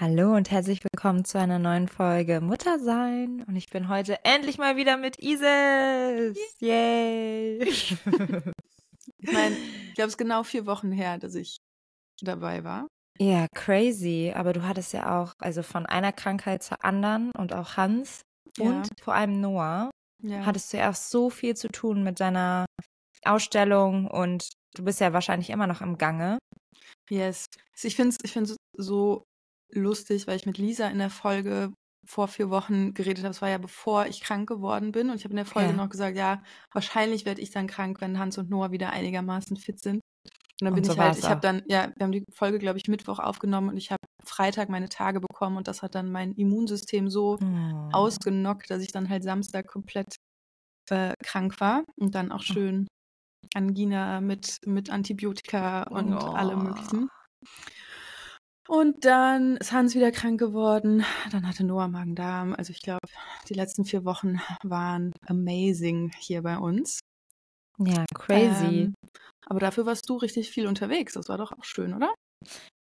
Hallo und herzlich willkommen zu einer neuen Folge Muttersein. Und ich bin heute endlich mal wieder mit Isis. Yay! ich meine, ich glaube, es ist genau vier Wochen her, dass ich dabei war. Ja, crazy. Aber du hattest ja auch, also von einer Krankheit zur anderen und auch Hans ja. und vor allem Noah, ja. hattest du ja auch so viel zu tun mit deiner Ausstellung und du bist ja wahrscheinlich immer noch im Gange. Yes. Ich finde es ich find's so lustig, weil ich mit Lisa in der Folge vor vier Wochen geredet habe. Es war ja bevor ich krank geworden bin. Und ich habe in der Folge ja. noch gesagt, ja, wahrscheinlich werde ich dann krank, wenn Hans und Noah wieder einigermaßen fit sind. Und dann bin so ich halt, ich habe dann, ja, wir haben die Folge, glaube ich, Mittwoch aufgenommen und ich habe Freitag meine Tage bekommen und das hat dann mein Immunsystem so oh. ausgenockt, dass ich dann halt Samstag komplett äh, krank war und dann auch schön Angina mit, mit Antibiotika und oh. allem möglichen. Und dann ist Hans wieder krank geworden. Dann hatte Noah Magen-Darm. Also ich glaube, die letzten vier Wochen waren amazing hier bei uns. Ja, crazy. Ähm, aber dafür warst du richtig viel unterwegs. Das war doch auch schön, oder?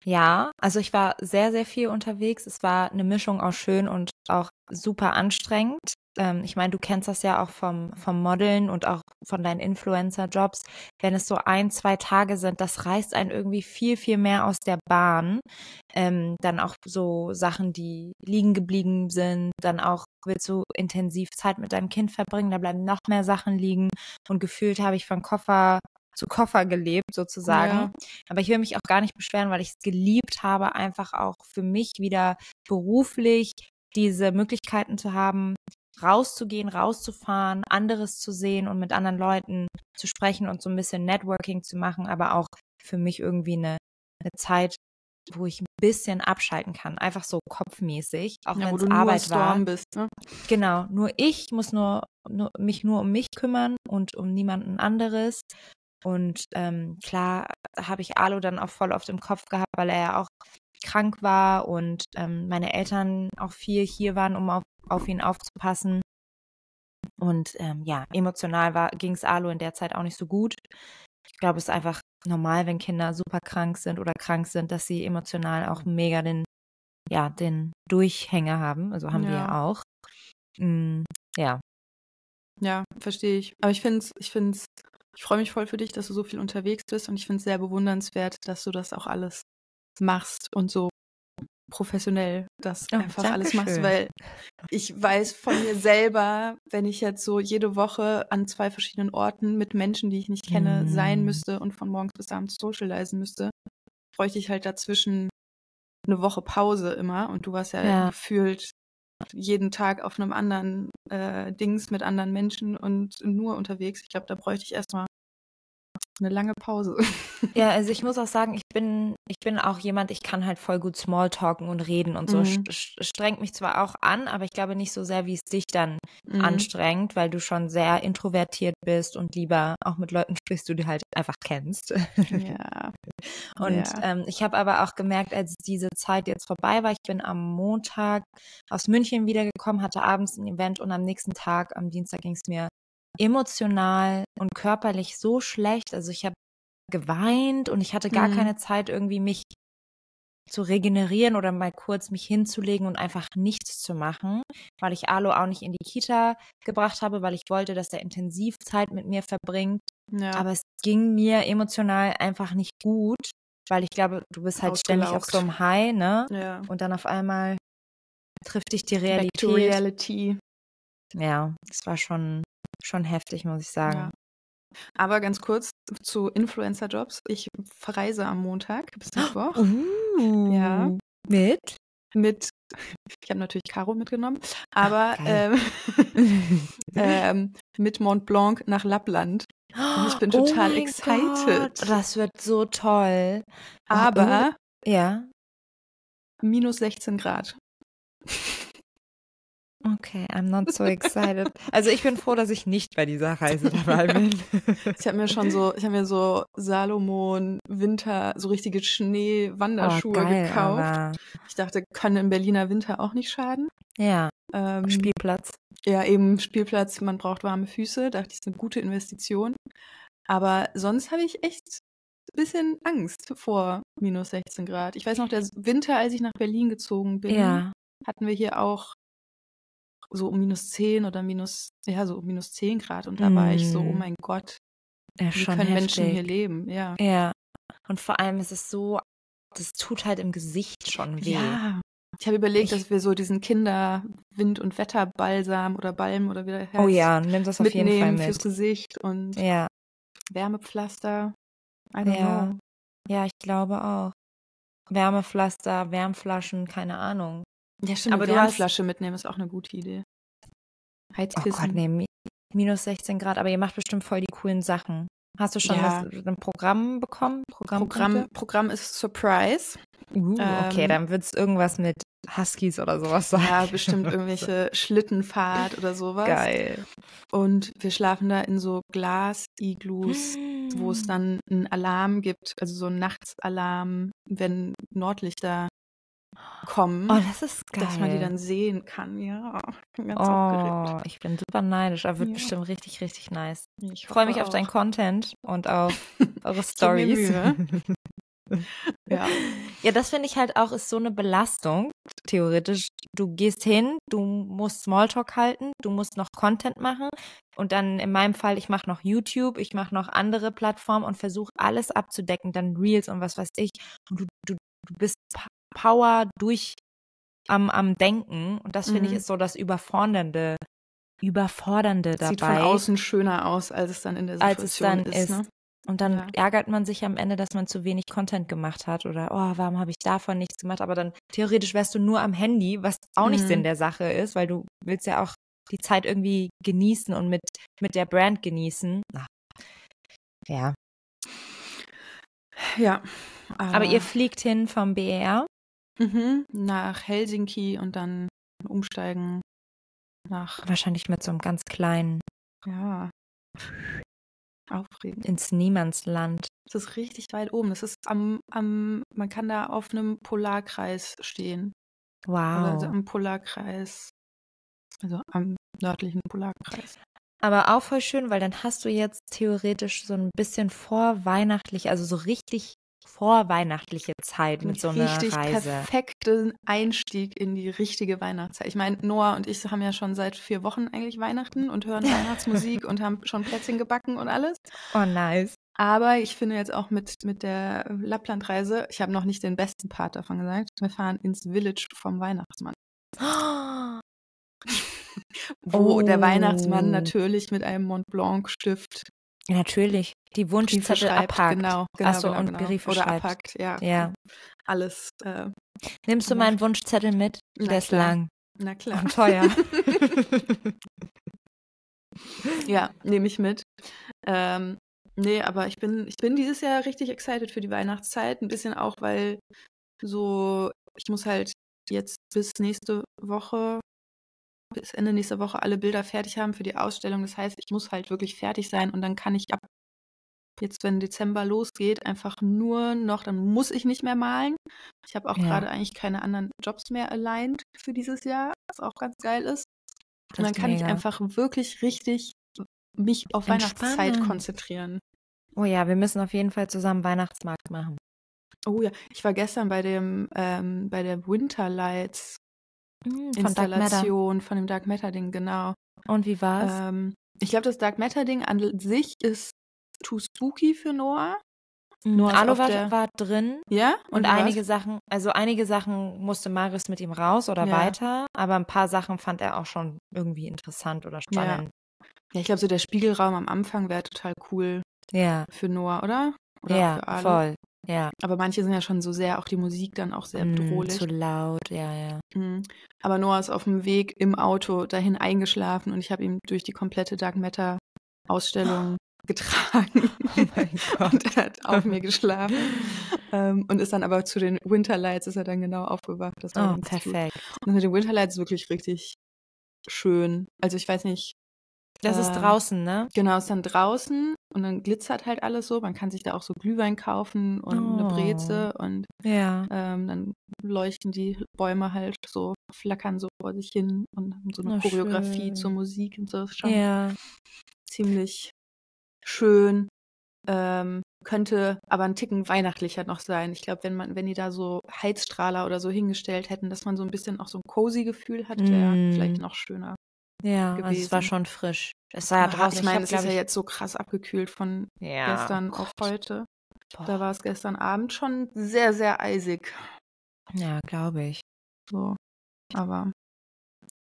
Ja, also ich war sehr, sehr viel unterwegs. Es war eine Mischung aus schön und auch super anstrengend ähm, ich meine, du kennst das ja auch vom, vom Modeln und auch von deinen Influencer-Jobs. Wenn es so ein, zwei Tage sind, das reißt einen irgendwie viel, viel mehr aus der Bahn. Ähm, dann auch so Sachen, die liegen geblieben sind. Dann auch willst du intensiv Zeit mit deinem Kind verbringen. Da bleiben noch mehr Sachen liegen. Und gefühlt habe ich von Koffer zu Koffer gelebt sozusagen. Ja. Aber ich will mich auch gar nicht beschweren, weil ich es geliebt habe, einfach auch für mich wieder beruflich diese Möglichkeiten zu haben, rauszugehen, rauszufahren, anderes zu sehen und mit anderen Leuten zu sprechen und so ein bisschen Networking zu machen, aber auch für mich irgendwie eine, eine Zeit, wo ich ein bisschen abschalten kann, einfach so kopfmäßig, auch ja, wenn es Arbeit war. Bist, ne? Genau, nur ich muss nur, nur, mich nur um mich kümmern und um niemanden anderes. Und ähm, klar habe ich Alu dann auch voll auf dem Kopf gehabt, weil er ja auch krank war und ähm, meine Eltern auch viel hier waren, um auf, auf ihn aufzupassen. Und ähm, ja, emotional ging es Alu in der Zeit auch nicht so gut. Ich glaube, es ist einfach normal, wenn Kinder super krank sind oder krank sind, dass sie emotional auch mega den, ja, den Durchhänger haben. Also haben ja. wir ja auch. Mm, ja. Ja, verstehe ich. Aber ich finde es, ich finde es, ich freue mich voll für dich, dass du so viel unterwegs bist und ich finde es sehr bewundernswert, dass du das auch alles machst und so professionell das oh, einfach alles machst, weil ich weiß von mir selber, wenn ich jetzt so jede Woche an zwei verschiedenen Orten mit Menschen, die ich nicht kenne, mm. sein müsste und von morgens bis abends socialisen müsste, bräuchte ich halt dazwischen eine Woche Pause immer und du warst ja, ja. gefühlt jeden Tag auf einem anderen äh, Dings mit anderen Menschen und nur unterwegs. Ich glaube, da bräuchte ich erstmal eine lange Pause. Ja, also ich muss auch sagen, ich bin, ich bin auch jemand, ich kann halt voll gut Smalltalken und reden und so. Mhm. Strengt mich zwar auch an, aber ich glaube nicht so sehr, wie es dich dann mhm. anstrengt, weil du schon sehr introvertiert bist und lieber auch mit Leuten sprichst, die du halt einfach kennst. Ja. und ja. Ähm, ich habe aber auch gemerkt, als diese Zeit jetzt vorbei war, ich bin am Montag aus München wiedergekommen, hatte abends ein Event und am nächsten Tag, am Dienstag ging es mir emotional und körperlich so schlecht. Also ich habe geweint und ich hatte gar mhm. keine Zeit, irgendwie mich zu regenerieren oder mal kurz mich hinzulegen und einfach nichts zu machen, weil ich Alo auch nicht in die Kita gebracht habe, weil ich wollte, dass er intensiv Zeit mit mir verbringt. Ja. Aber es ging mir emotional einfach nicht gut, weil ich glaube, du bist halt ständig auf so einem High, ne? Ja. Und dann auf einmal trifft dich die Realität. Back to reality. Ja, es war schon schon heftig, muss ich sagen. Ja. Aber ganz kurz zu Influencer-Jobs. Ich verreise am Montag bis Mittwoch. Uh, ja. Mit? Mit, ich habe natürlich Caro mitgenommen, aber Ach, ähm, ähm, mit Mont Blanc nach Lappland. Und ich bin oh total oh excited. Gott, das wird so toll. Aber oh, ja. Minus 16 Grad. Okay, I'm not so excited. Also ich bin froh, dass ich nicht bei dieser Reise dabei bin. ich habe mir schon so, ich habe mir so Salomon Winter, so richtige Schnee-Wanderschuhe oh, gekauft. Aber... Ich dachte, können im Berliner Winter auch nicht schaden. Ja. Ähm, Spielplatz. Ja, eben Spielplatz, man braucht warme Füße. Dachte ich, ist eine gute Investition. Aber sonst habe ich echt bisschen Angst vor minus 16 Grad. Ich weiß noch, der Winter, als ich nach Berlin gezogen bin, Ja. hatten wir hier auch so um minus 10 oder minus, ja, so um minus 10 Grad. Und da war ich so, oh Mm. mein Gott, Ja, wie können Menschen hier heftig. leben? Ja. Ja. Und vor allem ist es so, das tut halt im Gesicht schon weh. Ja. Ich habe überlegt, Ich- dass wir so diesen Kinder-Wind- und Wetterbalsam oder Balm oder wie der heißt, Oh ja, nimm das auf jeden Fall mitnehmen fürs mit. Gesicht und Ja. Wärmepflaster. I don't Ja. know. Ja, ich glaube auch. Wärmepflaster, Wärmflaschen, keine Ahnung. Ja, stimmt. Aber eine hast- Wärmflasche mitnehmen ist auch eine gute Idee. Oh Heizkissen. Gott, nee, mi- minus 16 Grad, aber ihr macht bestimmt voll die coolen Sachen. Hast du schon Ja. was, ein Programm bekommen? Programm, Programmpunkte? Programm ist Surprise. Uh, okay, ähm, dann wird es irgendwas mit Huskies oder sowas sein. Ja, bestimmt irgendwelche Schlittenfahrt oder sowas. Geil. Und wir schlafen da in so Glas-Iglus, wo es dann einen Alarm gibt, also so einen Nachtsalarm, wenn Nordlichter kommen, Oh, das ist geil. dass man die dann sehen kann. Ja, ich bin ganz. Oh, ich bin super neidisch, aber wird Ja. bestimmt richtig, richtig nice. Ich Ich freue mich hoffe auf deinen auch. Content und auf eure Stories. Ja. Ja, das finde ich halt auch, ist so eine Belastung, theoretisch. Du gehst hin, du musst Smalltalk halten, du musst noch Content machen und dann in meinem Fall, ich mache noch YouTube, ich mache noch andere Plattformen und versuche alles abzudecken, dann Reels und was weiß ich. Und du, du, du bist Power durch am, am Denken und das finde ich Mhm. ist so das Überfordernde, Überfordernde dabei. Sieht von außen schöner aus, als es dann in der Situation ist. ist. Ne? Und dann Ja. ärgert man sich am Ende, dass man zu wenig Content gemacht hat oder oh, warum habe ich davon nichts gemacht? Aber dann theoretisch wärst du nur am Handy, was auch nicht Mhm. Sinn der Sache ist, weil du willst ja auch die Zeit irgendwie genießen und mit, mit der Brand genießen. Ach. Ja. Ja. Aber ihr fliegt hin vom BER. Mhm, nach Helsinki und dann umsteigen nach, Wahrscheinlich mit so einem ganz kleinen ja, aufregend. ins Niemandsland. Das ist richtig weit oben. Das ist am, am, man kann da auf einem Polarkreis stehen. Also Wow. am Polarkreis, also am nördlichen Polarkreis. Aber auch voll schön, weil dann hast du jetzt theoretisch so ein bisschen vorweihnachtlich, also so richtig vorweihnachtliche Zeit mit so einer richtig Reise. perfekten Einstieg in die richtige Weihnachtszeit. Ich meine, Noah und ich haben ja schon seit vier Wochen eigentlich Weihnachten und hören Weihnachtsmusik und haben schon Plätzchen gebacken und alles. Oh, nice. Aber ich finde jetzt auch mit, mit der Lapplandreise, ich habe noch nicht den besten Part davon gesagt, wir fahren ins Village vom Weihnachtsmann. Wo der Weihnachtsmann Oh. natürlich mit einem Mont Blanc Stift natürlich. Die Wunschzettel abpackt. Genau, genau, Ach so, genau, und genau. Briefe Oder schreibt. abpackt, ja. Ja. Alles, äh, Nimmst du meinen Wunschzettel mit? Na Der ist lang na klar. und teuer. Ja, nehme ich mit. Ähm, nee, aber ich bin, ich bin dieses Jahr richtig excited für die Weihnachtszeit. Ein bisschen auch, weil so, ich muss halt jetzt bis nächste Woche, bis Ende nächster Woche alle Bilder fertig haben für die Ausstellung. Das heißt, ich muss halt wirklich fertig sein und dann kann ich ab jetzt, wenn Dezember losgeht, einfach nur noch, dann muss ich nicht mehr malen. Ich habe auch Ja. gerade eigentlich keine anderen Jobs mehr aligned für dieses Jahr, was auch ganz geil ist. Und dann kann ich mega. einfach wirklich richtig mich auf Weihnachtszeit Entspannen. konzentrieren. Oh ja, wir müssen auf jeden Fall zusammen Weihnachtsmarkt machen. Oh ja, ich war gestern bei dem bei der Winter Mm, Von Dark. Installation von dem Dark Matter Ding, genau. Und wie war's? Ähm, ich glaube, das Dark Matter Ding an sich ist too spooky für Noah. Mm, nur Alu war, der- war drin Ja? und war's? einige Sachen, also einige Sachen musste Marius mit ihm raus oder Ja. weiter, aber ein paar Sachen fand er auch schon irgendwie interessant oder spannend. Ja, ich glaube, so der Spiegelraum am Anfang wäre total cool Ja, für Noah, oder? Oder ja, voll. Ja, Aber manche sind ja schon so sehr, auch die Musik dann auch sehr Mm, bedrohlich. zu laut, ja, ja. Mhm. Aber Noah ist auf dem Weg im Auto dahin eingeschlafen und ich habe ihn durch die komplette Dark Matter Ausstellung getragen. Oh mein Gott. und er hat auf mir geschlafen. ähm, und ist dann aber zu den Winterlights ist er dann genau aufgewacht. Das war Oh, ganz gut. perfekt. Und mit den Winterlights ist wirklich richtig schön. Also ich weiß nicht, Das ist Ähm, draußen, ne? genau, ist dann draußen und dann glitzert halt alles so. Man kann sich da auch so Glühwein kaufen und eine Oh. Breze und Ja. ähm, dann leuchten die Bäume halt so, flackern so vor sich hin und haben so eine Oh, Choreografie schön. zur Musik und so. Ist schon Ja. ziemlich schön. Ähm, könnte aber ein Ticken weihnachtlicher noch sein. Ich glaube, wenn man, wenn die da so Heizstrahler oder so hingestellt hätten, dass man so ein bisschen auch so ein cozy Gefühl hat, wäre mm. vielleicht noch schöner. Ja, gewesen. Also es war schon frisch. Es war ja draußen. Ich meine, es ist ja jetzt so krass abgekühlt von ja, gestern Gott. auf heute. Boah. Da war es gestern Abend schon sehr, sehr eisig. Ja, glaube ich. So. Aber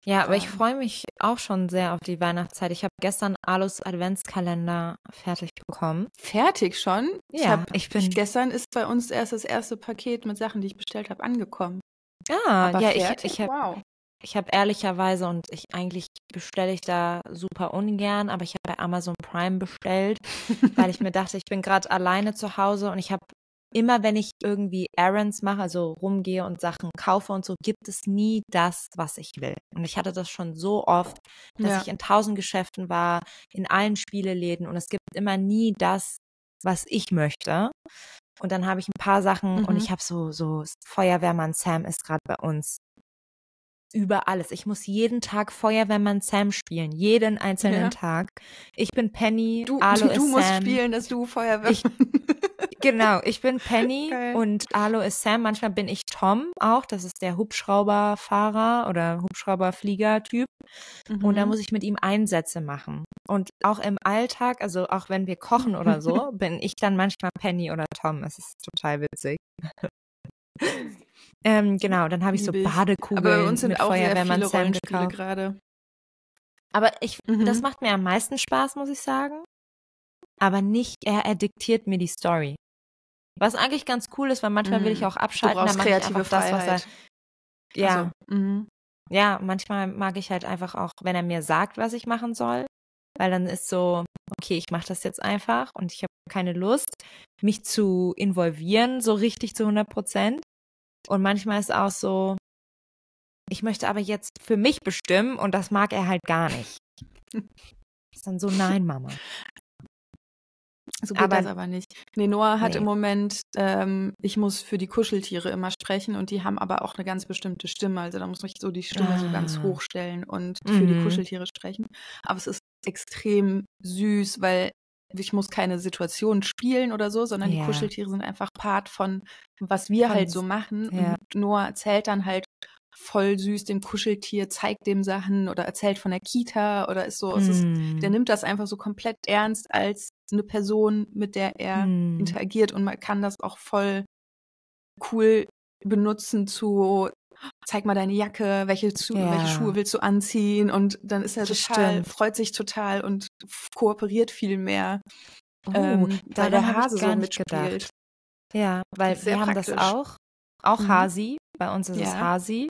ja, aber ich freue mich auch schon sehr auf die Weihnachtszeit. Ich habe gestern Alus Adventskalender fertig bekommen. Fertig schon? Ja, ich, hab, ich bin. Gestern ist bei uns erst das erste Paket mit Sachen, die ich bestellt habe, angekommen. Ah, aber ja, fertig? ich, ich habe wow. Ich habe ehrlicherweise und ich eigentlich bestelle ich da super ungern, aber ich habe bei Amazon Prime bestellt, weil ich mir dachte, ich bin gerade alleine zu Hause und ich habe immer, wenn ich irgendwie Errands mache, also rumgehe und Sachen kaufe und so, gibt es nie das, was ich will. Und ich hatte das schon so oft, dass ja. ich in tausend Geschäften war, in allen Spieleläden und es gibt immer nie das, was ich möchte. Und dann habe ich ein paar Sachen mhm. und ich habe so, so Feuerwehrmann Sam ist gerade bei uns über alles. Ich muss jeden Tag Feuerwehrmann Sam spielen, jeden einzelnen ja. Tag. Ich bin Penny, du, Alo du, musst Sam. spielen, dass du Feuerwehrmann. Ich, genau, ich bin Penny okay. und Alo ist Sam. Manchmal bin ich Tom auch, das ist der Hubschrauberfahrer oder Hubschrauberflieger-Typ. Mhm. Und da mhm. muss ich mit ihm Einsätze machen. Und auch im Alltag, also auch wenn wir kochen oder so, bin ich dann manchmal Penny oder Tom. Es ist total witzig. Ähm, genau, dann habe ich so Badekugeln Aber bei uns sind mit auch Feuerwehrmann sehr viele Rollenspiele gerade. Aber ich, mhm. das macht mir am meisten Spaß, muss ich sagen. Aber nicht, er diktiert mir die Story. Was eigentlich ganz cool ist, weil manchmal mhm. will ich mhm. auch abschalten. Du brauchst kreative das, was er. Ja. Also, mhm. Ja, manchmal mag ich halt einfach auch, wenn er mir sagt, was ich machen soll. Weil dann ist so, okay, ich mache das jetzt einfach und ich habe keine Lust, mich zu involvieren, so richtig zu 100 Prozent. Und manchmal ist auch so, ich möchte aber jetzt für mich bestimmen und das mag er halt gar nicht. ist dann so, nein, Mama. So geht aber, das aber nicht. Nee, Noah hat nee. im Moment, ähm, ich muss für die Kuscheltiere immer sprechen und die haben aber auch eine ganz bestimmte Stimme. Also da muss ich so die Stimme ah. so ganz ah. hoch stellen und für mhm. die Kuscheltiere sprechen. Aber es ist extrem süß, weil ich muss keine Situation spielen oder so, sondern ja. die Kuscheltiere sind einfach Part von, was wir halt so machen. Ja. Und Noah erzählt dann halt voll süß dem Kuscheltier, zeigt dem Sachen oder erzählt von der Kita oder ist so, mm. ist, der nimmt das einfach so komplett ernst als eine Person, mit der er mm. interagiert und man kann das auch voll cool benutzen zu zeig mal deine Jacke, welche, zu, ja. welche Schuhe willst du anziehen? Und dann ist er das total, stimmt. freut sich total und kooperiert viel mehr. Oh, ähm, da der Hase so mitspielt. Ja, weil wir haben das auch. Auch mhm. Hasi. Bei uns ist ja. es Hasi.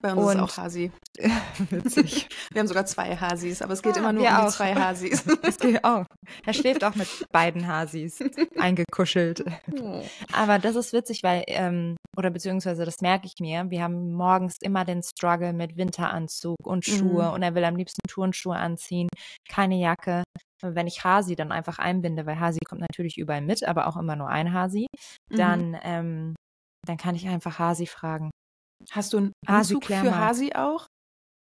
Bei uns und ist es auch Hasi. Witzig. Wir haben sogar zwei Hasis, aber es geht ah, immer nur um auch. die zwei Hasis. es geht auch. Er schläft auch mit beiden Hasis eingekuschelt. Oh. Aber das ist witzig, weil, ähm, oder beziehungsweise das merke ich mir, wir haben morgens immer den Struggle mit Winteranzug und Schuhe mhm. und er will am liebsten Turnschuhe anziehen, keine Jacke. Wenn ich Hasi dann einfach einbinde, weil Hasi kommt natürlich überall mit, aber auch immer nur ein Hasi, dann mhm. ähm, dann kann ich einfach Hasi fragen. Hast du einen Anzug Hasi, für Hasi auch?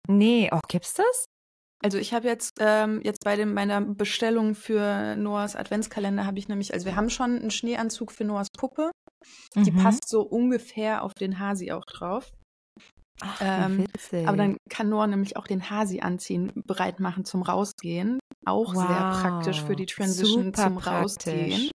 Nee, oh, gibt's das? Also ich habe jetzt ähm, jetzt bei dem, meiner Bestellung für Noahs Adventskalender habe ich nämlich, also wir haben schon einen Schneeanzug für Noahs Puppe. Die mhm. passt so ungefähr auf den Hasi auch drauf. Ach, ähm, aber dann kann Noah nämlich auch den Hasi anziehen, bereit machen zum Rausgehen. Auch wow. sehr praktisch für die Transition Super zum praktisch. Rausgehen.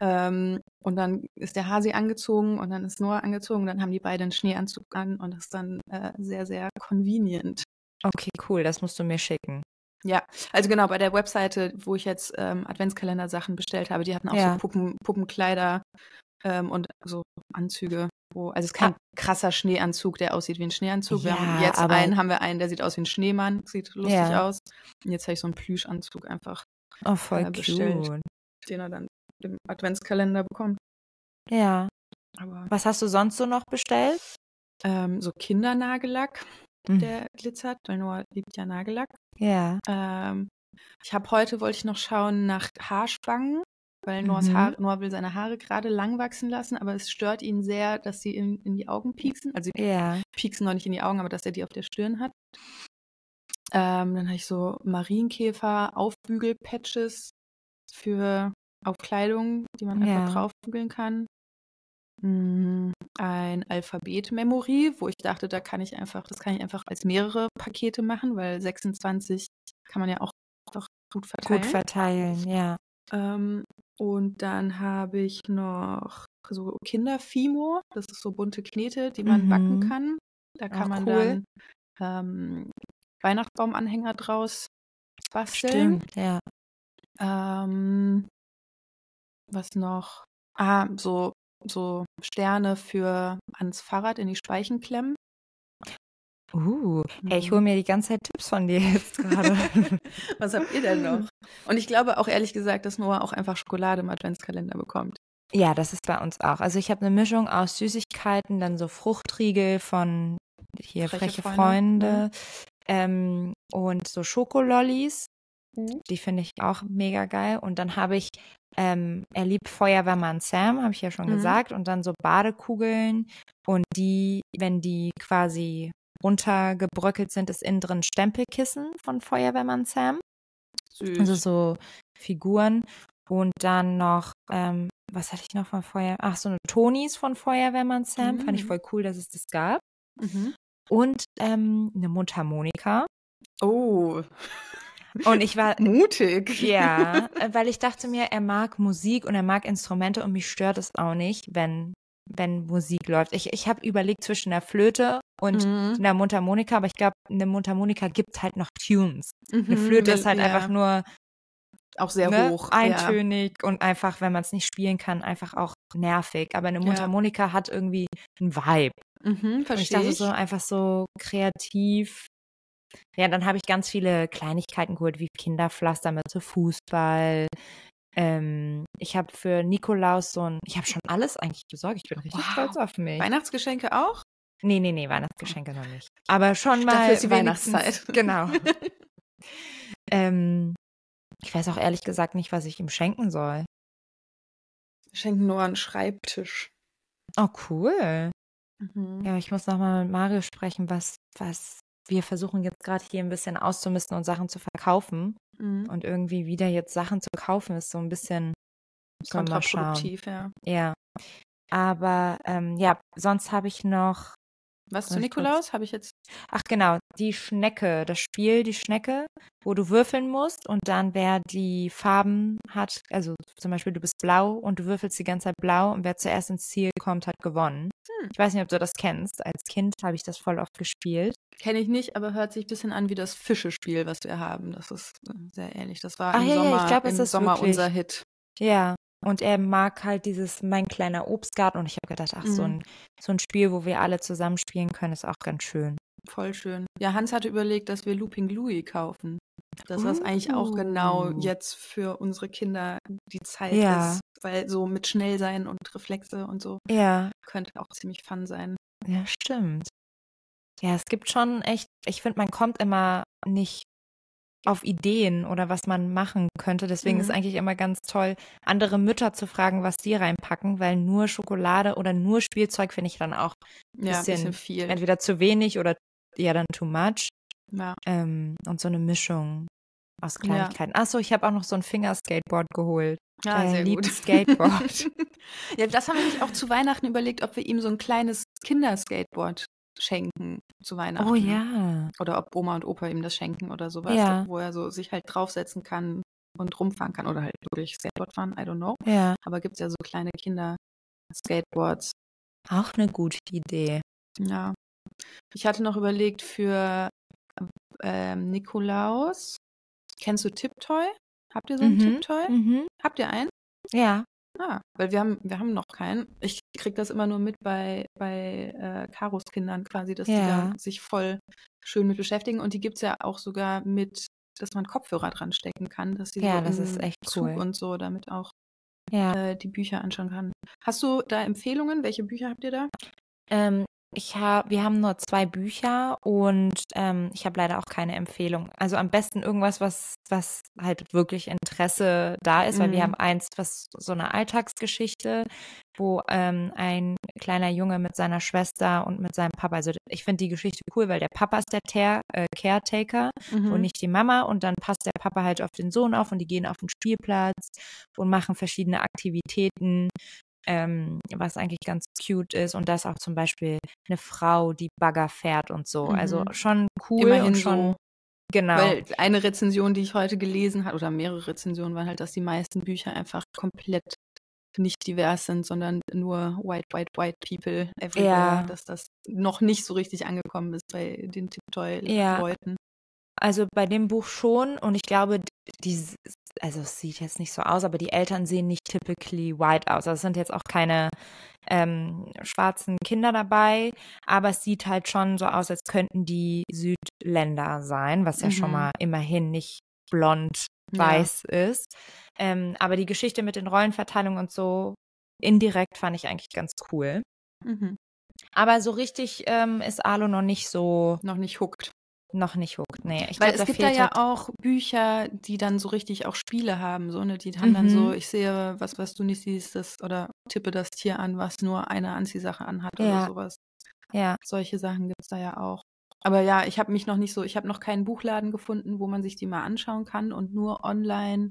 Ähm, und dann ist der Hasi angezogen und dann ist Noah angezogen. Dann haben die beiden einen Schneeanzug an und das ist dann äh, sehr, sehr convenient. Okay, cool. Das musst du mir schicken. Ja, also genau, bei der Webseite, wo ich jetzt ähm, Adventskalender-Sachen bestellt habe, die hatten auch ja. so Puppen, Puppenkleider ähm, und so Anzüge. Wo, also es ist kein ah. krasser Schneeanzug, der aussieht wie ein Schneeanzug. Ja, wir haben jetzt einen, haben wir einen, der sieht aus wie ein Schneemann, sieht lustig ja. aus. Und jetzt habe ich so einen Plüschanzug einfach oh, voll äh, bestellt, cute. den er dann im Adventskalender bekommt. Ja. Aber Was hast du sonst so noch bestellt? Ähm, so Kindernagellack, mhm. der glitzert, weil Noah liebt ja Nagellack. Ja. Ähm, ich habe heute, wollte ich noch schauen nach Haarspangen, weil Noahs mhm. Haar, Noah will seine Haare gerade lang wachsen lassen, aber es stört ihn sehr, dass sie in, in die Augen pieksen. Also ja. pieksen noch nicht in die Augen, aber dass er die auf der Stirn hat. Ähm, dann habe ich so Marienkäfer, Aufbügelpatches für auf Kleidung, die man einfach Ja. draufbügeln kann. Mm, Ein Alphabet-Memory, wo ich dachte, da kann ich einfach, das kann ich einfach als mehrere Pakete machen, weil 26 kann man ja auch doch gut verteilen. Gut verteilen, ja. Ähm, und dann habe ich noch so Kinderfimo. Das ist so bunte Knete, die man backen Mhm. kann. Da kann Auch man cool. dann ähm, Weihnachtsbaumanhänger draus basteln. Stimmt, ja. Ähm, was noch? Ah, so, so Sterne für ans Fahrrad in die Speichen klemmen. Uh, ey, ich Mhm. hole mir die ganze Zeit Tipps von dir jetzt gerade. Was habt ihr denn noch? Und ich glaube auch ehrlich gesagt, dass Noah auch einfach Schokolade im Adventskalender bekommt. Ja, das ist bei uns auch. Also ich habe eine Mischung aus Süßigkeiten, dann so Fruchtriegel von hier Freche freche, Freunde, Freunde, ähm, und so Schokolollis. Die finde ich auch mega geil. Und dann habe ich, ähm, er liebt Feuerwehrmann Sam, habe ich ja schon Mhm. gesagt. Und dann so Badekugeln. Und die, wenn die quasi runtergebröckelt sind, ist innen drin Stempelkissen von Feuerwehrmann Sam. Süß. Also so Figuren. Und dann noch, ähm, was hatte ich noch von Feuer? Ach, so eine Tonis von Feuerwehrmann Sam. Fand ich Mhm. voll cool, dass es das gab. mhm. Und ähm, eine Mundharmonika. Oh, Und ich war, mutig. ja, weil ich dachte mir, er mag Musik und er mag Instrumente und mich stört es auch nicht, wenn, wenn Musik läuft. Ich, ich habe überlegt zwischen der Flöte und Mhm. einer Mundharmonika, aber ich glaube, eine Mundharmonika gibt halt noch Tunes. Eine Mhm, Flöte ist halt ja, einfach nur auch sehr ne, hoch. eintönig und einfach, wenn man es nicht spielen kann, einfach auch nervig. Aber eine Ja. Mundharmonika hat irgendwie einen Vibe. Ja. Mhm, Und ich verstehe dachte ich. so einfach so kreativ. Ja, dann habe ich ganz viele Kleinigkeiten geholt, wie Kinderpflaster mit so Fußball. Ähm, ich habe für Nikolaus so ein, ich habe schon alles eigentlich besorgt. Ich bin richtig Wow. stolz auf mich. Weihnachtsgeschenke auch? Nee, nee, nee, Weihnachtsgeschenke noch nicht. Aber schon mal. Dafür ist die Weihnachtszeit. Genau. ähm, ich weiß auch ehrlich gesagt nicht, was ich ihm schenken soll. Schenken nur einen Schreibtisch. Oh, cool. Mhm. Ja, ich muss nochmal mit Mario sprechen, was, was wir versuchen jetzt gerade hier ein bisschen auszumisten und Sachen zu verkaufen. Mhm. Und irgendwie wieder jetzt Sachen zu kaufen, ist so ein bisschen. Kontraproduktiv, ja. Ja. Aber ähm, ja, sonst habe ich noch, Was zu Nikolaus? Habe ich jetzt. ach genau, die Schnecke, das Spiel, die Schnecke, wo du würfeln musst und dann wer die Farben hat, also zum Beispiel du bist blau und du würfelst die ganze Zeit blau und wer zuerst ins Ziel kommt, hat gewonnen. Hm. Ich weiß nicht, ob du das kennst. Als Kind habe ich das voll oft gespielt. Kenne ich nicht, aber hört sich ein bisschen an wie das Fischespiel, was wir haben. Das ist äh, sehr ähnlich. Das war Ach im ja, ja, ich Sommer, glaub, im Sommer wirklich- unser Hit. Ja. Und er mag halt dieses mein kleiner Obstgarten und ich habe gedacht, ach, so, Mhm. ein, so ein Spiel, wo wir alle zusammen spielen können, ist auch ganz schön. Voll schön. Ja, Hans hatte überlegt, dass wir Looping Louie kaufen. Das was eigentlich auch genau Uh. jetzt für unsere Kinder die Zeit Ja. ist. Weil so mit Schnellsein und Reflexe und so Ja, könnte auch ziemlich fun sein. ja, stimmt. Ja, es gibt schon echt, ich finde, man kommt immer nicht auf Ideen oder was man machen könnte. Deswegen ist Mhm. eigentlich immer ganz toll, andere Mütter zu fragen, was die reinpacken, weil nur Schokolade oder nur Spielzeug finde ich dann auch Ja, ein Bisschen bisschen viel. entweder zu wenig oder ja dann too much. Ja. Ähm, und so eine Mischung aus Ja. Kleinigkeiten. Ach so, ich habe auch noch so ein Fingerskateboard geholt. Ja, Er sehr liebt gut. Skateboard. ja, das haben wir nämlich auch zu Weihnachten überlegt, ob wir ihm so ein kleines Kinderskateboard schenken zu Weihnachten. oh ja. Oder ob Oma und Opa ihm das schenken oder sowas, Ja. wo er so sich halt draufsetzen kann und rumfahren kann oder halt wirklich Skateboard fahren, I don't know. Ja. Aber gibt es ja so kleine Kinder-Skateboards. Auch eine gute Idee. Ja. Ich hatte noch überlegt für ähm, Nikolaus. Kennst du Tiptoy? Habt ihr so ein Mhm, Tiptoy? Mhm. Habt ihr einen? Ja. Ah, weil wir haben, wir haben noch keinen. Ich krieg das immer nur mit bei, bei äh, Karos Kindern quasi, dass die Ja. da sich voll schön mit beschäftigen. Und die gibt es ja auch sogar mit, dass man Kopfhörer dran stecken kann, dass die Ja, so das ist echt Zug cool. und so damit auch Ja. äh, die Bücher anschauen kann. Hast du da Empfehlungen? Welche Bücher habt ihr da? Ähm, ich habe, wir haben nur zwei Bücher und ähm, ich habe leider auch keine Empfehlung. Also am besten irgendwas, was, was halt wirklich Interesse da ist, weil wir Mhm. haben eins, was so eine Alltagsgeschichte, wo ähm, ein kleiner Junge mit seiner Schwester und mit seinem Papa, also ich finde die Geschichte cool, weil der Papa ist der Ter äh, Caretaker und Mhm. nicht die Mama und dann passt der Papa halt auf den Sohn auf und die gehen auf den Spielplatz und machen verschiedene Aktivitäten ähm, was eigentlich ganz cute ist. Und da ist auch zum Beispiel eine Frau, die Bagger fährt und so. Also Mhm. schon cool Immerhin und schon so. genau. Weil eine Rezension, die ich heute gelesen habe, oder mehrere Rezensionen, waren halt, dass die meisten Bücher einfach komplett nicht divers sind, sondern nur white, white, white people everywhere. Ja. Dass das noch nicht so richtig angekommen ist bei den Ja. Tiptoy-Leuten. Also bei dem Buch schon und ich glaube, die, also es sieht jetzt nicht so aus, aber die Eltern sehen nicht typically white aus. Also es sind jetzt auch keine ähm, schwarzen Kinder dabei, aber es sieht halt schon so aus, als könnten die Südländer sein, was ja schon Mhm. mal immerhin nicht blond Ja. weiß ist. Ähm, aber die Geschichte mit den Rollenverteilungen und so indirekt fand ich eigentlich ganz cool. Mhm. Aber so richtig ähm, ist Alo noch nicht so, Noch nicht hooked. Noch nicht hooked. Nee, ich Weil glaube, es gibt da ja halt auch Bücher, die dann so richtig auch Spiele haben, so, ne? Die haben dann so, Mhm. ich sehe, was, was du nicht siehst, das, oder tippe das Tier an, was nur eine Anziehsache anhat oder Ja. sowas. Ja, Solche Sachen gibt es da ja auch. Aber ja, ich habe mich noch nicht so, ich habe noch keinen Buchladen gefunden, wo man sich die mal anschauen kann und nur online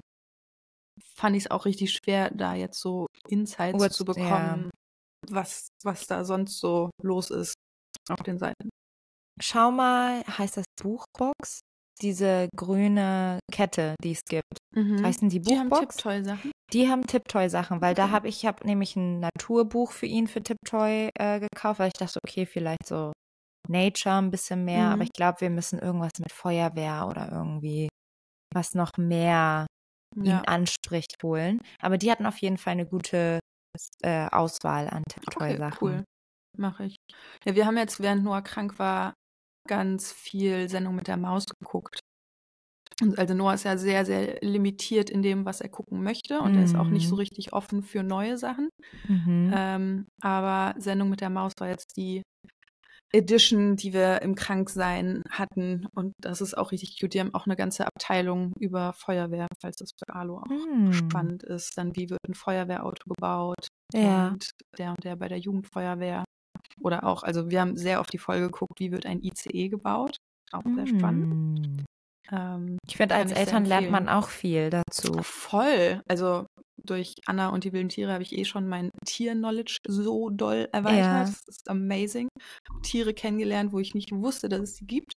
fand ich es auch richtig schwer, da jetzt so Insights Urz- zu ja. bekommen, was, was da sonst so los ist auf den Seiten. Schau mal, heißt das Buchbox? Diese grüne Kette, die es gibt. Mhm. Heißen die Die haben Buchbox? Tipptoy-Sachen. Die haben Tiptoy-Sachen, weil da Okay. habe ich, habe nämlich ein Naturbuch für ihn für Tiptoy äh, gekauft, weil ich dachte, okay, vielleicht so Nature ein bisschen mehr, aber Mhm. ich glaube, wir müssen irgendwas mit Feuerwehr oder irgendwie was noch mehr ihn Ja. anspricht holen. Aber die hatten auf jeden Fall eine gute äh, Auswahl an Okay, Tiptoy-Sachen. cool. Mache ich. Ja, wir haben jetzt, während Noah krank war, ganz viel Sendung mit der Maus geguckt. Und also Noah ist ja sehr, sehr limitiert in dem, was er gucken möchte. Und er ist auch nicht so Mhm. richtig offen für neue Sachen. Mhm. Ähm, aber Sendung mit der Maus war jetzt die Edition, die wir im Kranksein hatten. Und das ist auch richtig cute. Die haben auch eine ganze Abteilung über Feuerwehr, falls das für Alu auch Hm. spannend ist. Dann, wie wird ein Feuerwehrauto gebaut? Ja. Und der und der bei der Jugendfeuerwehr. Oder auch, also wir haben sehr oft die Folge geguckt, wie wird ein ICE gebaut. Auch sehr spannend. Hm. Ähm, Ich finde, als Eltern lernt man auch viel dazu. voll. Also durch Anna und die wilden Tiere habe ich eh schon mein Tier-Knowledge so doll erweitert. Ja. Das ist amazing. Tiere kennengelernt, wo ich nicht wusste, dass es sie gibt.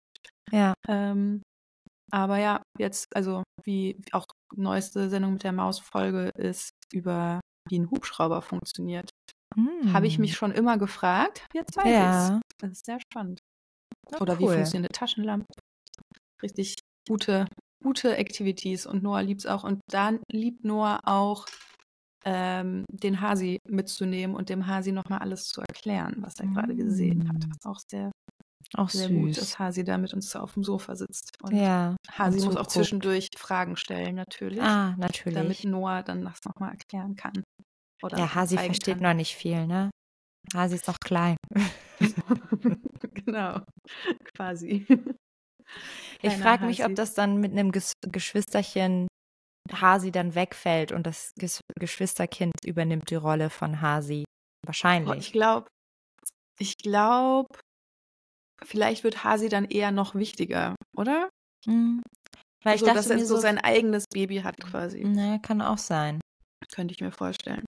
Ja. Ähm, aber ja, jetzt, also wie auch neueste Sendung mit der Maus-Folge ist über wie ein Hubschrauber funktioniert. Habe ich mich schon immer gefragt. Jetzt weiß Hm. ich's. Ja. Das ist sehr spannend. Na, Oder wie cool. funktioniert eine Taschenlampe? Richtig gute, gute Activities und Noah liebt es auch. Und dann liebt Noah auch, ähm, den Hasi mitzunehmen und dem Hasi nochmal alles zu erklären, was er gerade gesehen hat. Mm. Das ist auch sehr, Auch sehr gut, süß. dass Hasi da mit uns auf dem Sofa sitzt. Und ja. Hasi und muss auch zwischendurch Fragen stellen, natürlich, Ah, damit natürlich. Noah dann das nochmal erklären kann. Oder Ja, Hasi versteht kann. noch nicht viel, ne? Hasi ist noch klein. genau, quasi. Ich Kleiner frage mich, ob das dann mit einem Ges Geschwisterchen Hasi dann wegfällt und das Ges Geschwisterkind übernimmt die Rolle von Hasi. Boah, ich Wahrscheinlich. glaube, ich glaube, vielleicht wird Hasi dann eher noch wichtiger, oder? Hm. Weil ich so, dachte dass er so so, sein eigenes Baby hat quasi. na, kann auch sein. Könnte ich mir vorstellen.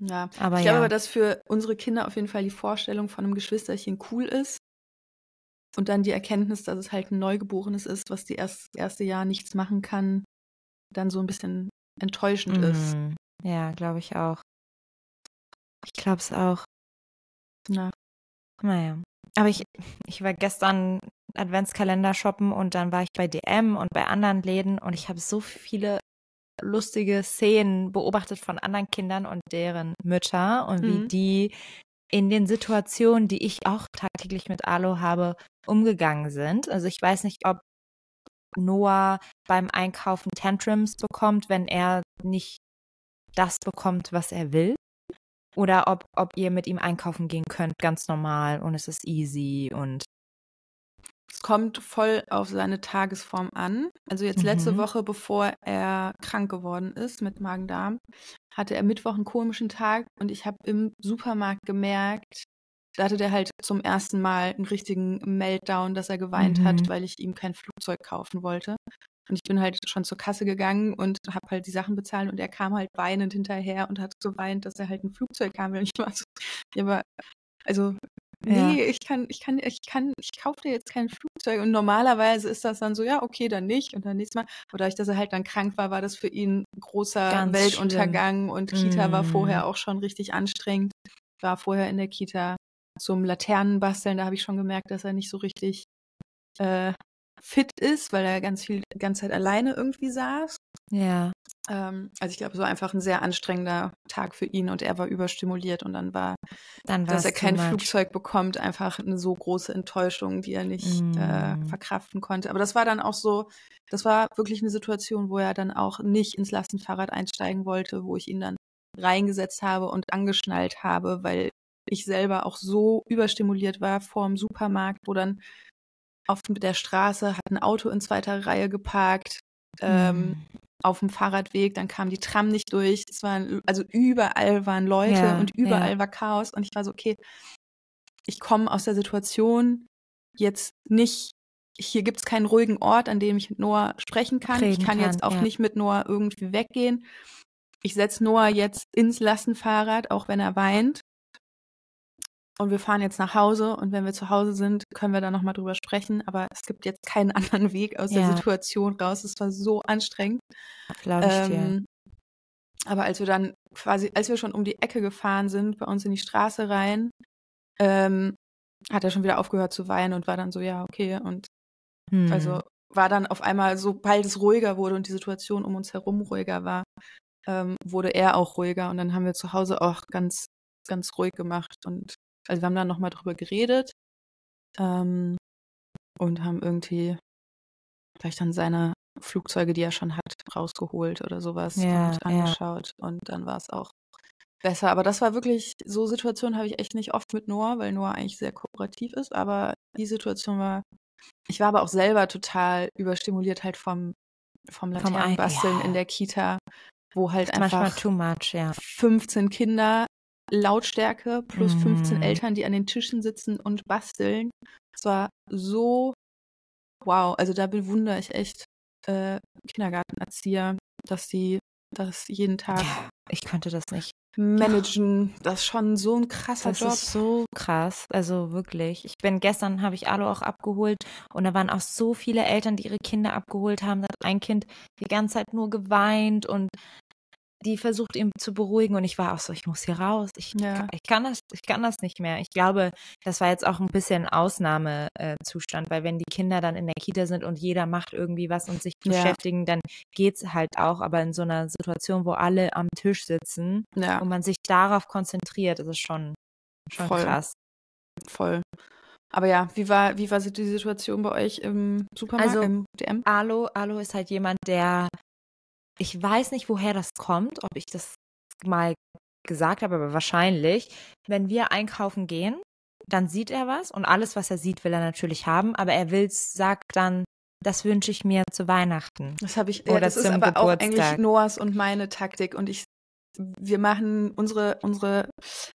Ja. Aber ich ja. glaube aber, dass für unsere Kinder auf jeden Fall die Vorstellung von einem Geschwisterchen cool ist. Und dann die Erkenntnis, dass es halt ein Neugeborenes ist, was die erst, das erste Jahr nichts machen kann, dann so ein bisschen enttäuschend ist. Mm, Ja, glaube ich auch. Ich glaube es auch. Ja. Naja. Aber ich, ich war gestern Adventskalender shoppen und dann war ich bei DM und bei anderen Läden und ich habe so viele lustige Szenen beobachtet von anderen Kindern und deren Mütter und wie Mhm. die in den Situationen, die ich auch tagtäglich mit Alo habe, umgegangen sind. Also ich weiß nicht, ob Noah beim Einkaufen Tantrums bekommt, wenn er nicht das bekommt, was er will. Oder ob, ob ihr mit ihm einkaufen gehen könnt, ganz normal und es ist easy und. Es kommt voll auf seine Tagesform an. Also jetzt letzte Mhm. Woche, bevor er krank geworden ist mit Magen-Darm, hatte er Mittwoch einen komischen Tag und ich habe im Supermarkt gemerkt, da hatte der halt zum ersten Mal einen richtigen Meltdown, dass er geweint Mhm. hat, weil ich ihm kein Flugzeug kaufen wollte. Und ich bin halt schon zur Kasse gegangen und habe halt die Sachen bezahlt und er kam halt weinend hinterher und hat geweint, dass er halt ein Flugzeug haben will. Und ich war so, ja, aber also Ja. nee, ich kann, ich kann, ich kann, ich kaufe dir jetzt kein Flugzeug. Und normalerweise ist das dann so, ja, okay, dann nicht und dann nächstes Mal. Aber dadurch, dass er halt dann krank war, war das für ihn ein großer Ganz Weltuntergang und Kita war Mm. vorher auch schon richtig anstrengend. War vorher in der Kita zum Laternenbasteln, da habe ich schon gemerkt, dass er nicht so richtig äh, fit ist, weil er ganz viel, die ganze Zeit alleine irgendwie saß. Ja. Ähm, also ich glaube, so einfach ein sehr anstrengender Tag für ihn und er war überstimuliert und dann war, Dann dass er kein. Flugzeug bekommt, einfach eine so große Enttäuschung, die er nicht äh, Mm. verkraften konnte. Aber das war dann auch so, das war wirklich eine Situation, wo er dann auch nicht ins Lastenfahrrad einsteigen wollte, wo ich ihn dann reingesetzt habe und angeschnallt habe, weil ich selber auch so überstimuliert war vor dem Supermarkt, wo dann auf der Straße hat ein Auto in zweiter Reihe geparkt, ähm, Mm. auf dem Fahrradweg, dann kam die Tram nicht durch. Es waren, also überall waren Leute Ja, und überall ja. war Chaos. Und ich war so, okay, ich komme aus der Situation jetzt nicht, hier gibt es keinen ruhigen Ort, an dem ich mit Noah sprechen kann. ich Reden kann jetzt kann, auch ja. nicht mit Noah irgendwie weggehen. Ich setze Noah jetzt ins Lastenfahrrad, auch wenn er weint. Und wir fahren jetzt nach Hause und wenn wir zu Hause sind, können wir da nochmal drüber sprechen. Aber es gibt jetzt keinen anderen Weg aus der Ja. Situation raus. Es war so anstrengend. Glaube ich dir. Ähm, aber als wir dann quasi, als wir schon um die Ecke gefahren sind, bei uns in die Straße rein, ähm, hat er schon wieder aufgehört zu weinen und war dann so, ja, okay. Und Hm. also war dann auf einmal, sobald es ruhiger wurde und die Situation um uns herum ruhiger war, ähm, wurde er auch ruhiger. Und dann haben wir zu Hause auch ganz, ganz ruhig gemacht. Und also wir haben dann nochmal drüber geredet ähm, und haben irgendwie vielleicht dann seine Flugzeuge, die er schon hat, rausgeholt oder sowas Ja, und ja. angeschaut. Und dann war es auch besser. Aber das war wirklich, so Situationen habe ich echt nicht oft mit Noah, weil Noah eigentlich sehr kooperativ ist. Aber die Situation war, ich war aber auch selber total überstimuliert halt vom, vom Laternenbasteln ja. in der Kita, wo halt Manchmal einfach much, ja. 15 Kinder, Lautstärke plus 15 Mhm. Eltern, die an den Tischen sitzen und basteln. Es war so wow. Also da bewundere ich echt äh, Kindergartenerzieher, dass die das jeden Tag ja. Ich könnte das nicht. managen. Das ist schon so ein krasser Das Job. ist so krass, also wirklich. Ich bin gestern habe ich Alu auch abgeholt und da waren auch so viele Eltern, die ihre Kinder abgeholt haben. Da hat ein Kind die ganze Zeit nur geweint und die versucht ihn zu beruhigen und ich war auch so, ich muss hier raus. Ich, Ja. kann, ich kann das, ich kann das nicht mehr. Ich glaube, das war jetzt auch ein bisschen Ausnahmezustand, weil wenn die Kinder dann in der Kita sind und jeder macht irgendwie was und sich Ja. beschäftigen, dann geht's halt auch. Aber in so einer Situation, wo alle am Tisch sitzen ja, und man sich darauf konzentriert, ist es schon, schon Voll. krass. voll. Aber ja, wie war, wie war die Situation bei euch im Supermarkt, Also, im DM? Alo, Alo ist halt jemand, der, ich weiß nicht, woher das kommt, ob ich das mal gesagt habe, aber wahrscheinlich, wenn wir einkaufen gehen, dann sieht er was und alles, was er sieht, will er natürlich haben, aber er will, sagt dann, das wünsche ich mir zu Weihnachten. Das habe ich, ja, Oder das ist aber auch eigentlich Geburtstag. Noahs und meine Taktik. Und ich, wir machen, unsere, unsere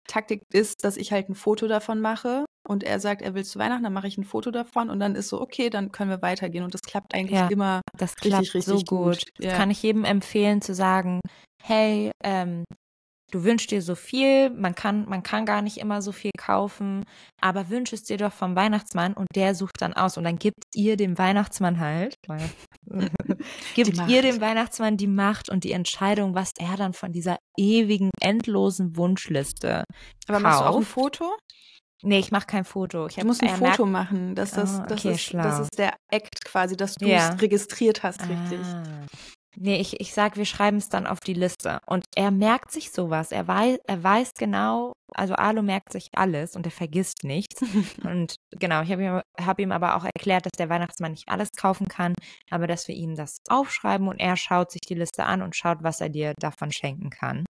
Taktik ist, dass ich halt ein Foto davon mache und er sagt, er will zu Weihnachten, dann mache ich ein Foto davon und dann ist so, okay, dann können wir weitergehen. Und das klappt eigentlich Ja. immer. Das Richtig, klappt richtig so gut. gut. Das Ja. kann ich jedem empfehlen zu sagen, hey, ähm, du wünschst dir so viel, man kann, man kann gar nicht immer so viel kaufen, aber wünsch es dir doch vom Weihnachtsmann und der sucht dann aus und dann gibt ihr dem Weihnachtsmann halt, gibt ihr dem Weihnachtsmann die Macht und die Entscheidung, was er dann von dieser ewigen, endlosen Wunschliste Aber machst du auch ein kauft. Foto? Nee, ich mache kein Foto. Ich Du hab, musst ein Foto merkt- machen. Dass das, das, okay, ist, das ist der Act quasi, dass du Ja. es registriert hast, richtig. Ah. Nee, ich, ich sag, wir schreiben es dann auf die Liste. Und er merkt sich sowas. Er weiß, er weiß genau, also Alu merkt sich alles und er vergisst nichts. und genau, ich habe ihm, hab ihm aber auch erklärt, dass der Weihnachtsmann nicht alles kaufen kann, aber dass wir ihm das aufschreiben und er schaut sich die Liste an und schaut, was er dir davon schenken kann.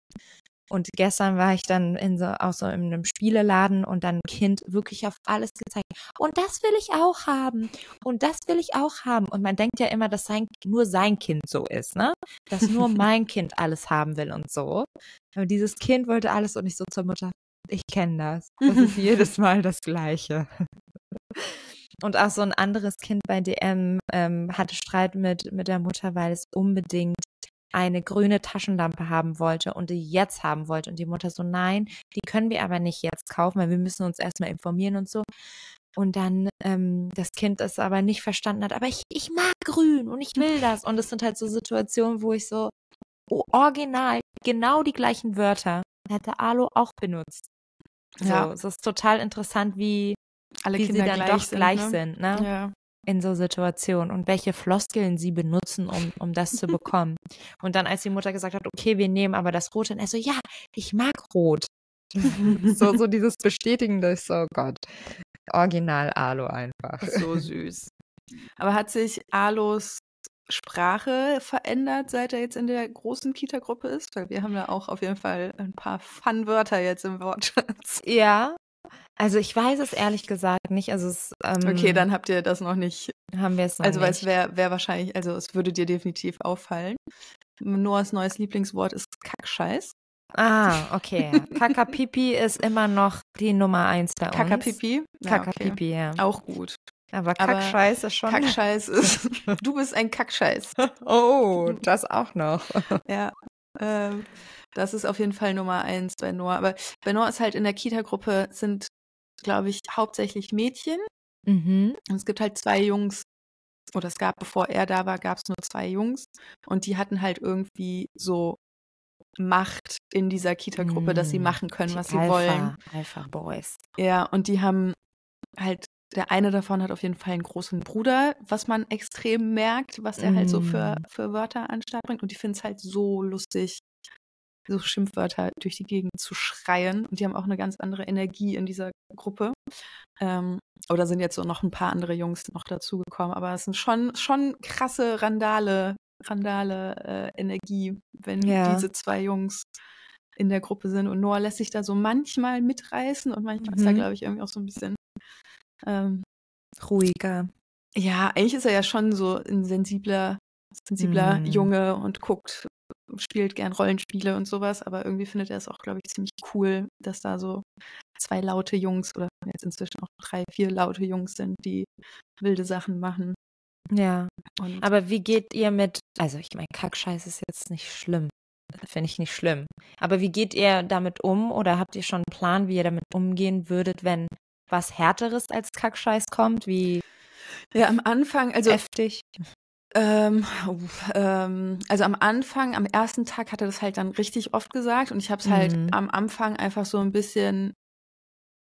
Und gestern war ich dann in so, auch so in einem Spieleladen und dann Kind wirklich auf alles gezeigt. Und das will ich auch haben. Und das will ich auch haben. Und man denkt ja immer, dass sein, nur sein Kind so ist, ne? Dass nur mein Kind alles haben will und so. Aber dieses Kind wollte alles und ich so zur Mutter, ich kenne das. Das ist jedes Mal das Gleiche. Und auch so ein anderes Kind bei DM ähm, hatte Streit mit, mit der Mutter, weil es unbedingt eine grüne Taschenlampe haben wollte und die jetzt haben wollte. Und die Mutter so, nein, die können wir aber nicht jetzt kaufen, weil wir müssen uns erstmal informieren und so. Und dann ähm, das Kind es aber nicht verstanden hat, aber ich, ich mag grün und ich will das. Und es sind halt so Situationen, wo ich so, oh, original, genau die gleichen Wörter hätte Alo auch benutzt. So, ja. es ist total interessant, wie, Alle wie Kinder sie dann gleich doch sind, gleich ne? sind, ne? Ja. In so Situationen und welche Floskeln sie benutzen, um, um das zu bekommen. Und dann, als die Mutter gesagt hat, okay, wir nehmen aber das Rote, und er so, ja, ich mag Rot. so, so dieses Bestätigende ist so, oh Gott. Original Alo einfach. So süß. Aber hat sich Alos Sprache verändert, seit er jetzt in der großen Kita-Gruppe ist? Weil wir haben ja auch auf jeden Fall ein paar Fun-Wörter jetzt im Wortschatz. Ja, also ich weiß es ehrlich gesagt nicht. Also es, ähm, Okay, dann habt ihr das noch nicht. haben wir es noch Also, weil es nicht. wäre wär wahrscheinlich, also es würde dir definitiv auffallen. Noahs neues Lieblingswort ist Kackscheiß. Ah, okay. Kakapipi ist immer noch die Nummer eins bei uns. Kakapipi. Ja, okay. Kakapipi, ja. Auch gut. Aber Aber Kackscheiß ist schon. Kackscheiß ist. Du bist ein Kackscheiß. Oh, das auch noch. Ja. Ähm, das ist auf jeden Fall Nummer eins bei Noah. Aber bei Noah ist halt in der Kita-Gruppe sind, glaube ich, hauptsächlich Mädchen. Mhm. Und es gibt halt zwei Jungs. Oder es gab, bevor er da war, gab es nur zwei Jungs. Und die hatten halt irgendwie so Macht in dieser Kita-Gruppe, dass sie Mm, machen können, die was sie Alpha, wollen. Alpha Boys. Ja, und die haben halt, der eine davon hat auf jeden Fall einen großen Bruder, was man extrem merkt, was er halt so für, Mm. für Wörter an Start bringt. Und die finden es halt so lustig, so Schimpfwörter durch die Gegend zu schreien. Und die haben auch eine ganz andere Energie in dieser Gruppe. Ähm, oder sind jetzt so noch ein paar andere Jungs noch dazugekommen. Aber es sind schon, schon krasse Randale, Randale äh, Energie, wenn Ja. diese zwei Jungs in der Gruppe sind. Und Noah lässt sich da so manchmal mitreißen und manchmal ist er, Mhm. glaube ich, irgendwie auch so ein bisschen. Ähm, Ruhiger. ja, eigentlich ist er ja schon so ein sensibler, sensibler Mhm. Junge und guckt, spielt gern Rollenspiele und sowas, aber irgendwie findet er es auch, glaube ich, ziemlich cool, dass da so zwei laute Jungs oder jetzt inzwischen auch drei, vier laute Jungs sind, die wilde Sachen machen. Ja. Und Aber wie geht ihr mit, also ich meine, Kackscheiß ist jetzt nicht schlimm. Finde ich nicht schlimm. Aber wie geht ihr damit um oder habt ihr schon einen Plan, wie ihr damit umgehen würdet, wenn was Härteres als Kackscheiß kommt, wie ja, am Anfang, also heftig? Ähm, ähm, also am Anfang, am ersten Tag hat er das halt dann richtig oft gesagt und ich habe es halt Mhm. am Anfang einfach so ein bisschen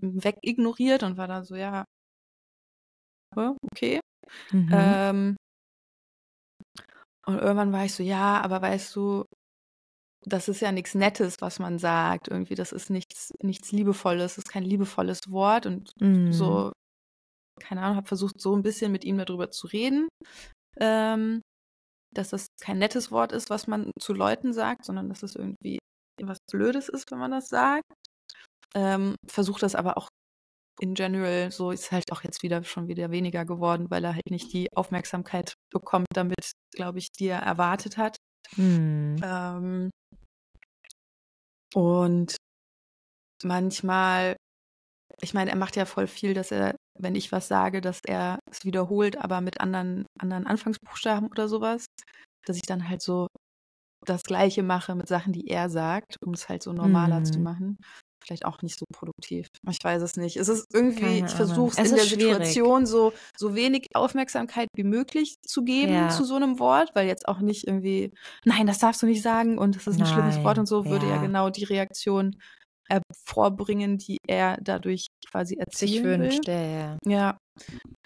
wegignoriert und war da so, ja, okay. Mhm. Ähm, und irgendwann war ich so, ja, aber weißt du, das ist ja nichts Nettes, was man sagt. Irgendwie, das ist nichts, nichts Liebevolles, das ist kein liebevolles Wort und Mhm. so, keine Ahnung, habe versucht, so ein bisschen mit ihm darüber zu reden, ähm, dass das kein nettes Wort ist, was man zu Leuten sagt, sondern dass es irgendwie was Blödes ist, wenn man das sagt. Ähm, Versuche das aber auch in general, so ist halt auch jetzt wieder schon wieder weniger geworden, weil er halt nicht die Aufmerksamkeit bekommt, damit, glaube ich, die er erwartet hat. Mhm. Ähm, und manchmal, ich meine, er macht ja voll viel, dass er, wenn ich was sage, dass er es wiederholt, aber mit anderen, anderen Anfangsbuchstaben oder sowas, dass ich dann halt so das Gleiche mache mit Sachen, die er sagt, um es halt so normaler zu Mhm. machen. Vielleicht auch nicht so produktiv. Ich weiß es nicht. Es ist irgendwie, Keine ich versuche es in der schwierig. Situation so, so wenig Aufmerksamkeit wie möglich zu geben Ja. zu so einem Wort, weil jetzt auch nicht irgendwie, nein, das darfst du nicht sagen und das ist ein schlimmes Wort Nein, und so, würde ja ja. genau die Reaktion hervorbringen, die er dadurch quasi Sich erzielen will. wünscht, ja, ja. Ja.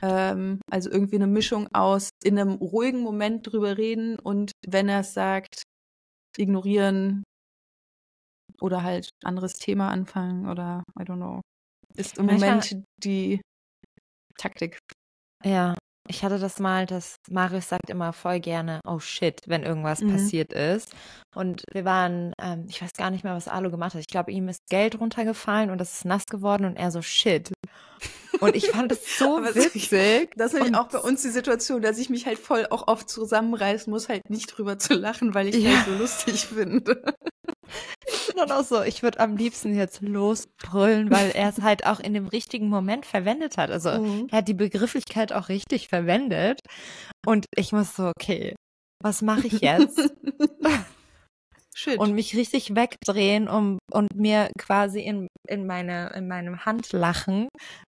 Ähm, also irgendwie eine Mischung aus in einem ruhigen Moment drüber reden und wenn er es sagt, ignorieren oder halt anderes Thema anfangen oder I don't know. Ist im Manchmal- Moment die Taktik. Ja, ich hatte das mal, dass Marius sagt immer voll gerne, oh shit, wenn irgendwas Mhm. passiert ist. Und wir waren, ähm, ich weiß gar nicht mehr, was Alu gemacht hat. Ich glaube, ihm ist Geld runtergefallen und das ist nass geworden und er so shit. Und ich fand es so witzig. Das ist nämlich auch bei uns die Situation, dass ich mich halt voll auch oft zusammenreißen muss, halt nicht drüber zu lachen, weil ich Ja. halt so lustig finde. Und auch so, ich würde am liebsten jetzt losbrüllen, weil er es halt auch in dem richtigen Moment verwendet hat. Also Mhm. er hat die Begrifflichkeit auch richtig verwendet. Und ich muss so, okay, was mache ich jetzt? Shit. und mich richtig wegdrehen um, und mir quasi in, in, meine, in meinem Hand lachen,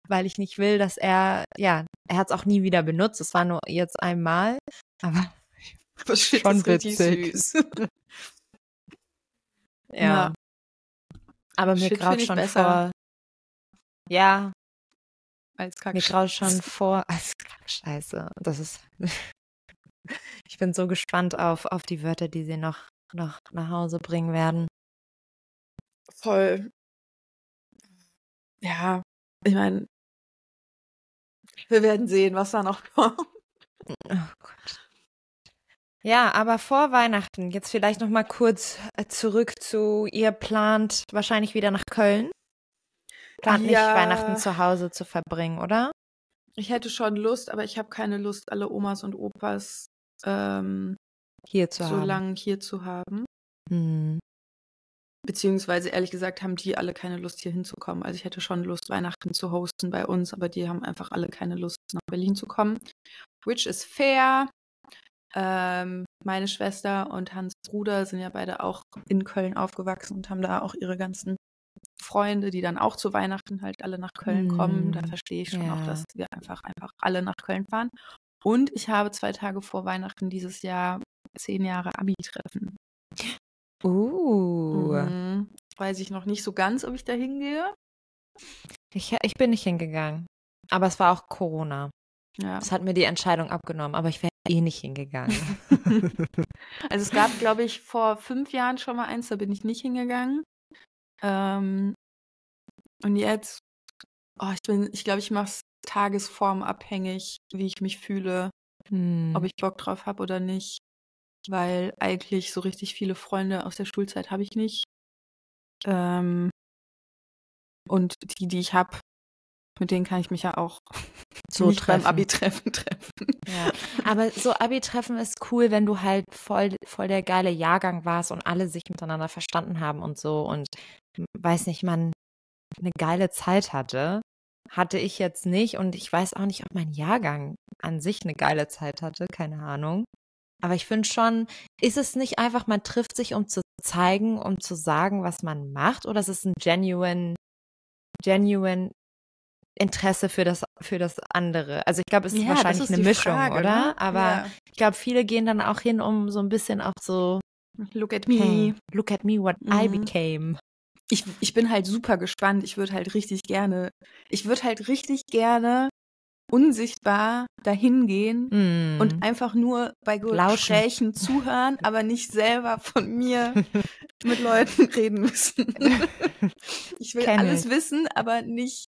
weil ich nicht will, dass er, ja, er hat es auch nie wieder benutzt. Es war nur jetzt einmal, aber Aber shit schon witzig. Ja. Aber mir graut schon besser. vor, ja, Als mir Kack. graut schon vor, als Scheiße, das ist, ich bin so gespannt auf, auf die Wörter, die sie noch, noch nach Hause bringen werden. Voll. Ja, ich meine, wir werden sehen, was da noch kommt. Oh Gott. Ja, aber vor Weihnachten, jetzt vielleicht noch mal kurz äh, zurück zu, ihr plant wahrscheinlich wieder nach Köln. Plant nicht Ja. Weihnachten zu Hause zu verbringen, oder? Ich hätte schon Lust, aber ich habe keine Lust, alle Omas und Opas ähm, Hier zu so haben. lange hier zu haben. Hm. Beziehungsweise ehrlich gesagt haben die alle keine Lust, hier hinzukommen. Also ich hätte schon Lust, Weihnachten zu hosten bei uns, aber die haben einfach alle keine Lust, nach Berlin zu kommen. Which is fair. Ähm, meine Schwester und Hans Bruder sind ja beide auch in Köln aufgewachsen und haben da auch ihre ganzen Freunde, die dann auch zu Weihnachten halt alle nach Köln kommen. Da Mm, verstehe ich schon auch, ja. dass wir einfach, einfach alle nach Köln fahren. Und ich habe zwei Tage vor Weihnachten dieses Jahr zehn Jahre Abi-Treffen. Uh. Mhm. Weiß ich noch nicht so ganz, ob ich da hingehe. Ich, ich bin nicht hingegangen. Aber es war auch Corona. Ja. Das hat mir die Entscheidung abgenommen, aber ich wäre eh nicht hingegangen. Also es gab, glaube ich, vor fünf Jahren schon mal eins, da bin ich nicht hingegangen. Ähm, und jetzt, oh, ich bin, ich glaube, ich mache es tagesformabhängig, wie ich mich fühle, Hm. ob ich Bock drauf habe oder nicht. Weil eigentlich so richtig viele Freunde aus der Schulzeit habe ich nicht. Ähm, und die, die ich habe, mit denen kann ich mich ja auch So nicht beim treffen. Abi-Treffen treffen. Ja, aber so Abi-Treffen ist cool, wenn du halt voll, voll der geile Jahrgang warst und alle sich miteinander verstanden haben und so und m, weiß nicht, man eine geile Zeit hatte. Hatte ich jetzt nicht und ich weiß auch nicht, ob mein Jahrgang an sich eine geile Zeit hatte, keine Ahnung. Aber ich finde schon, ist es nicht einfach, man trifft sich, um zu zeigen, um zu sagen, was man macht, oder ist es ein genuine, genuine Interesse für das, für das andere? Also ich glaube, es ist Ja, wahrscheinlich ist eine Mischung, Frage, oder? ne? Aber Ja. ich glaube, viele gehen dann auch hin, um so ein bisschen auch so, Look at me. hey, look at me, what I Mhm. became. ich, ich bin halt super gespannt. Ich würde halt richtig gerne, ich würde halt richtig gerne unsichtbar dahin gehen Mm. und einfach nur bei. Gesprächen zuhören, aber nicht selber von mir mit Leuten reden müssen. Ich will Kenn alles ich. wissen, aber nicht,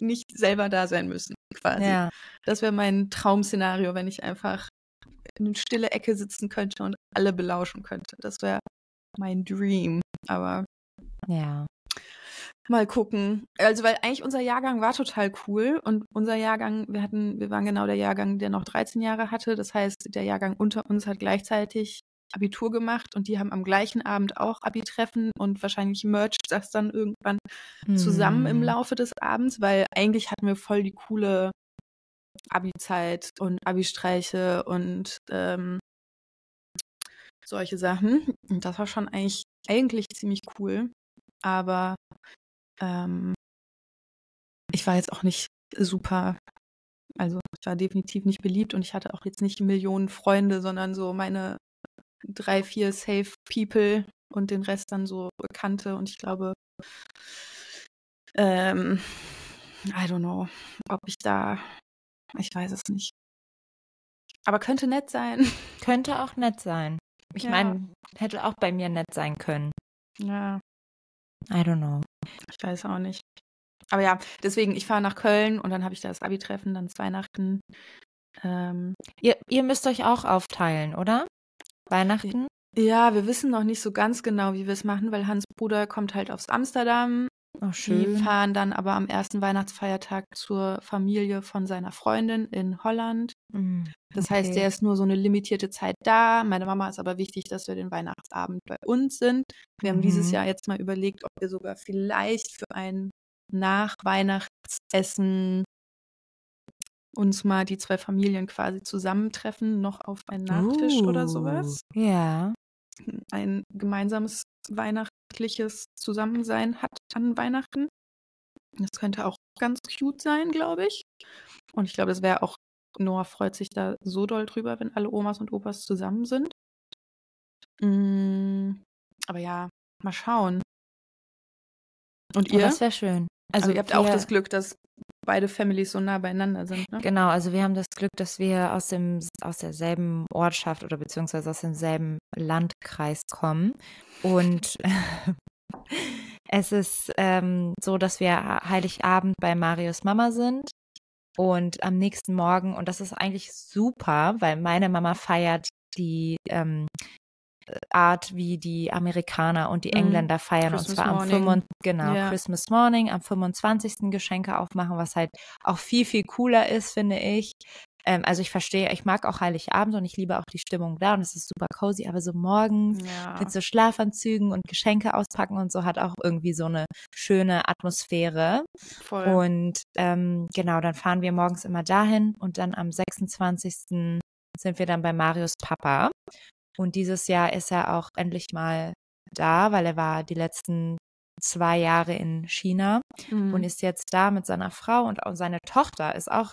nicht selber da sein müssen, quasi. ja. Das wäre mein Traumszenario, wenn ich einfach in eine stille Ecke sitzen könnte und alle belauschen könnte. Das wäre mein Dream. Aber Ja. Mal gucken. Also, weil eigentlich unser Jahrgang war total cool und unser Jahrgang, wir hatten, wir waren genau der Jahrgang, der noch 13 Jahre hatte. Das heißt, der Jahrgang unter uns hat gleichzeitig Abitur gemacht und die haben am gleichen Abend auch Abi-Treffen und wahrscheinlich mercht das dann irgendwann zusammen im Mm. Laufe des Abends, weil eigentlich hatten wir voll die coole Abi-Zeit und Abi-Streiche und ähm, solche Sachen. Und das war schon eigentlich, eigentlich ziemlich cool. Aber ähm, ich war jetzt auch nicht super, also ich war definitiv nicht beliebt und ich hatte auch jetzt nicht Millionen Freunde, sondern so meine drei, vier Safe People und den Rest dann so Bekannte und ich glaube, ähm, I don't know, ob ich da, ich weiß es nicht. Aber könnte nett sein. Könnte auch nett sein. Ich Ja. meine, hätte auch bei mir nett sein können. Ja, I don't know. ich weiß auch nicht. Aber ja, deswegen, ich fahre nach Köln und dann habe ich da das Abi-Treffen, dann ist Weihnachten. Ähm, ihr, ihr müsst euch auch aufteilen, oder? Weihnachten? Ja, wir wissen noch nicht so ganz genau, wie wir es machen, weil Hans Bruder kommt halt aus Amsterdam. Oh, Die schön. fahren dann aber am ersten Weihnachtsfeiertag zur Familie von seiner Freundin in Holland. Mm, Das heißt, okay. der ist nur so eine limitierte Zeit da. Meine Mama ist aber wichtig, dass wir den Weihnachtsabend bei uns sind. Wir haben dieses Mhm. Jahr jetzt mal überlegt, ob wir sogar vielleicht für ein Nach-Weihnachtsessen uns mal die zwei Familien quasi zusammentreffen, noch auf einen Nachtisch oder sowas. Uh, Ja. Ein gemeinsames weihnachtliches Zusammensein hat an Weihnachten. Das könnte auch ganz cute sein, glaube ich. Und ich glaube, es wäre auch, Noah freut sich da so doll drüber, wenn alle Omas und Opas zusammen sind. Mm, aber ja, mal schauen. Und Oh, ihr? das wäre schön. also Also ihr habt auch das Glück, dass beide Families so nah beieinander sind, ne? Genau, also wir haben das Glück, dass wir aus dem aus derselben Ortschaft oder beziehungsweise aus demselben Landkreis kommen. Und es ist ähm, so, dass wir Heiligabend bei Marius Mama sind und am nächsten Morgen, und das ist eigentlich super, weil meine Mama feiert die ähm, Art, wie die Amerikaner und die Mhm. Engländer feiern, Christmas und zwar am Morning. 25, genau, Ja. Christmas Morning, am 25. Geschenke aufmachen, was halt auch viel, viel cooler ist, finde ich. Ähm, also ich verstehe, ich mag auch Heiligabend und ich liebe auch die Stimmung da und es ist super cozy, aber so morgens Ja. mit so Schlafanzügen und Geschenke auspacken und so hat auch irgendwie so eine schöne Atmosphäre. Voll. Und ähm, genau, dann fahren wir morgens immer dahin und dann am 26. sind wir dann bei Marius Papa. Und dieses Jahr ist er auch endlich mal da, weil er war die letzten zwei Jahre in China Mhm. und ist jetzt da mit seiner Frau und auch seine Tochter ist auch,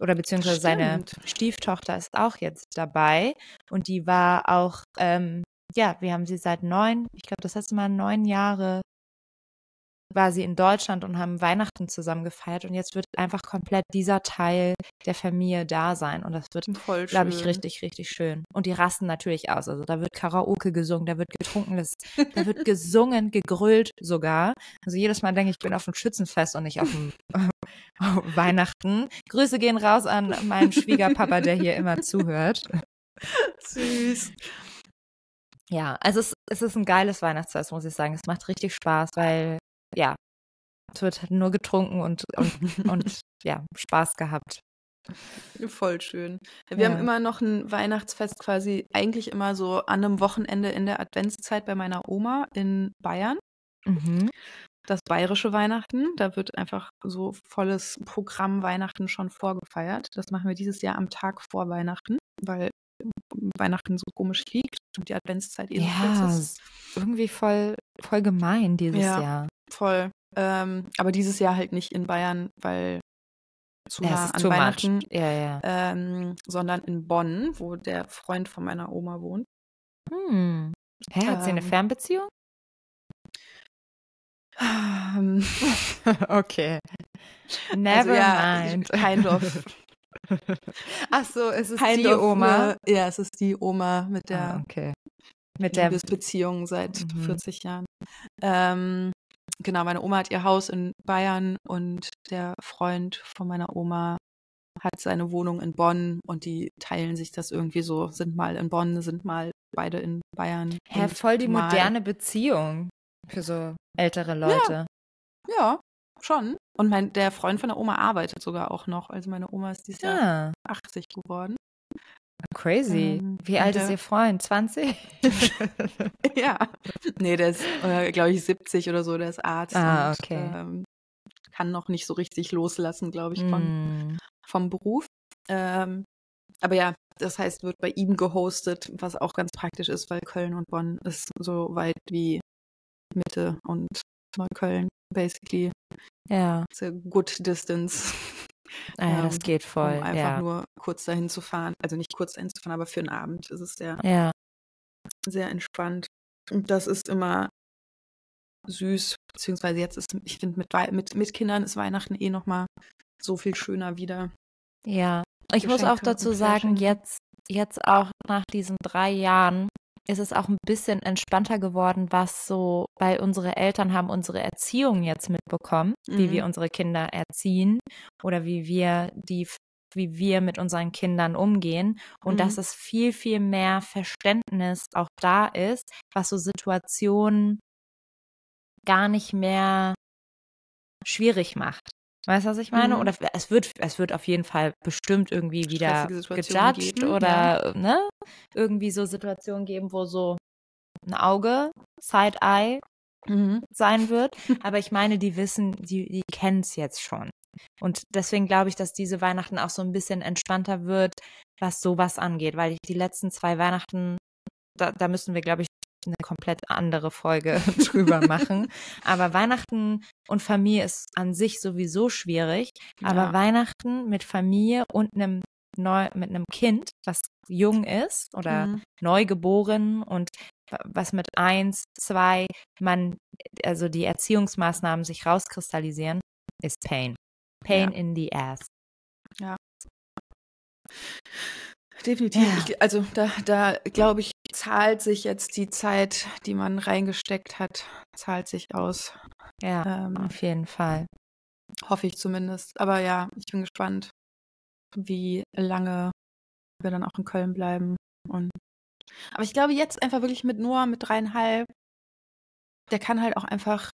oder beziehungsweise seine. Stieftochter ist auch jetzt dabei. Und die war auch, ähm, ja, wir haben sie seit neun, ich glaube, das letzte Mal neun Jahre war sie in Deutschland und haben Weihnachten zusammen gefeiert. Und jetzt wird einfach komplett dieser Teil der Familie da sein. Und das wird, glaube ich, richtig, richtig schön. Und die rasten natürlich aus. Also da wird Karaoke gesungen, da wird getrunken, das, da wird gesungen, gegrölt sogar. Also jedes Mal denke ich, ich bin auf dem Schützenfest und nicht auf dem auf Weihnachten. Grüße gehen raus an meinen Schwiegerpapa, der hier immer zuhört. Süß. Ja, also es, es ist ein geiles Weihnachtsfest, muss ich sagen. Es macht richtig Spaß, weil, ja, es wird halt nur getrunken und, und, und ja, Spaß gehabt. Voll schön. Wir haben Ja. immer noch ein Weihnachtsfest quasi eigentlich immer so an einem Wochenende in der Adventszeit bei meiner Oma in Bayern. Mhm. Das bayerische Weihnachten. Da wird einfach so volles Programm Weihnachten schon vorgefeiert. Das machen wir dieses Jahr am Tag vor Weihnachten, weil Weihnachten so komisch liegt und die Adventszeit eh so Ja, ist irgendwie voll, voll gemein dieses Ja. Jahr. Voll. Ähm, aber dieses Jahr halt nicht in Bayern, weil zu nah an Weihnachten. Ja, ja. ähm, sondern in Bonn, wo der Freund von meiner Oma wohnt. Hm. Hä, hat sie eine Ähm. Fernbeziehung? Ähm, okay. Never also ja, mind. Kind of. Ach so, es ist kind die Oma. Eine, ja, es ist die Oma mit der Ah, okay. Mit der Liebesbeziehung seit Mhm. 40 Jahren. Ähm, genau, meine Oma hat ihr Haus in Bayern und der Freund von meiner Oma hat seine Wohnung in Bonn und die teilen sich das irgendwie so, sind mal in Bonn, sind mal beide in Bayern. Hä, voll die moderne Beziehung für so ältere Leute. Ja, schon. Und mein, der Freund von der Oma arbeitet sogar auch noch. Also meine Oma ist dieses Jahr Ja, 80 geworden. Crazy. Ähm, Wie alt ist ihr Freund? 20? ja. Nee, der ist, äh, glaube ich, 70 oder so, der ist Arzt. Ah, und, okay. Ähm, kann noch nicht so richtig loslassen, glaube ich, von, Hm. vom Beruf. Ähm, aber ja, das heißt, wird bei ihm gehostet, was auch ganz praktisch ist, weil Köln und Bonn ist so weit wie Mitte und Neukölln, basically. Ja, It's a good distance. ah, ja das Ähm, geht voll. Um einfach ja. nur kurz dahin zu fahren. Also nicht kurz dahin zu fahren, aber für einen Abend ist es sehr, ja, sehr entspannt. Und das ist immer süß. Beziehungsweise jetzt ist, ich finde, mit, mit, mit Kindern ist Weihnachten eh nochmal so viel schöner wieder. ja. Ich muss auch Geschenke dazu sagen, jetzt, jetzt auch nach diesen drei Jahren ist es auch ein bisschen entspannter geworden, was so, weil unsere Eltern haben unsere Erziehung jetzt mitbekommen, wie wir Mhm. unsere Kinder erziehen oder wie wir die wie wir mit unseren Kindern umgehen und Mhm. dass es viel, viel mehr Verständnis auch da ist, was so Situationen gar nicht mehr schwierig macht. Weißt du, was ich meine? Mhm. Oder es wird, es wird auf jeden Fall bestimmt irgendwie wieder gejudged geben, oder ne, irgendwie so Situationen geben, wo so ein Auge, Side-Eye Mhm. sein wird. Aber ich meine, die wissen, die, die kennen es jetzt schon. Und deswegen glaube ich, dass diese Weihnachten auch so ein bisschen entspannter wird, was sowas angeht, weil ich die letzten zwei Weihnachten, da, da müssen wir, glaube ich, eine komplett andere Folge drüber machen. Aber Weihnachten und Familie ist an sich sowieso schwierig. Aber Ja. Weihnachten mit Familie und einem neu, mit einem Kind, was jung ist oder Mhm. neugeboren und was mit eins, zwei, man, also die Erziehungsmaßnahmen sich rauskristallisieren, ist Pain. Pain Ja. in the ass. Definitiv. Ja. Ich, also da, da glaube ich, zahlt sich jetzt die Zeit, die man reingesteckt hat, zahlt sich aus. Ja, Ähm, auf jeden Fall. hoffe ich zumindest. Aber ja, ich bin gespannt, wie lange wir dann auch in Köln bleiben. Und aber ich glaube jetzt einfach wirklich mit Noah mit dreieinhalb, der kann halt auch einfach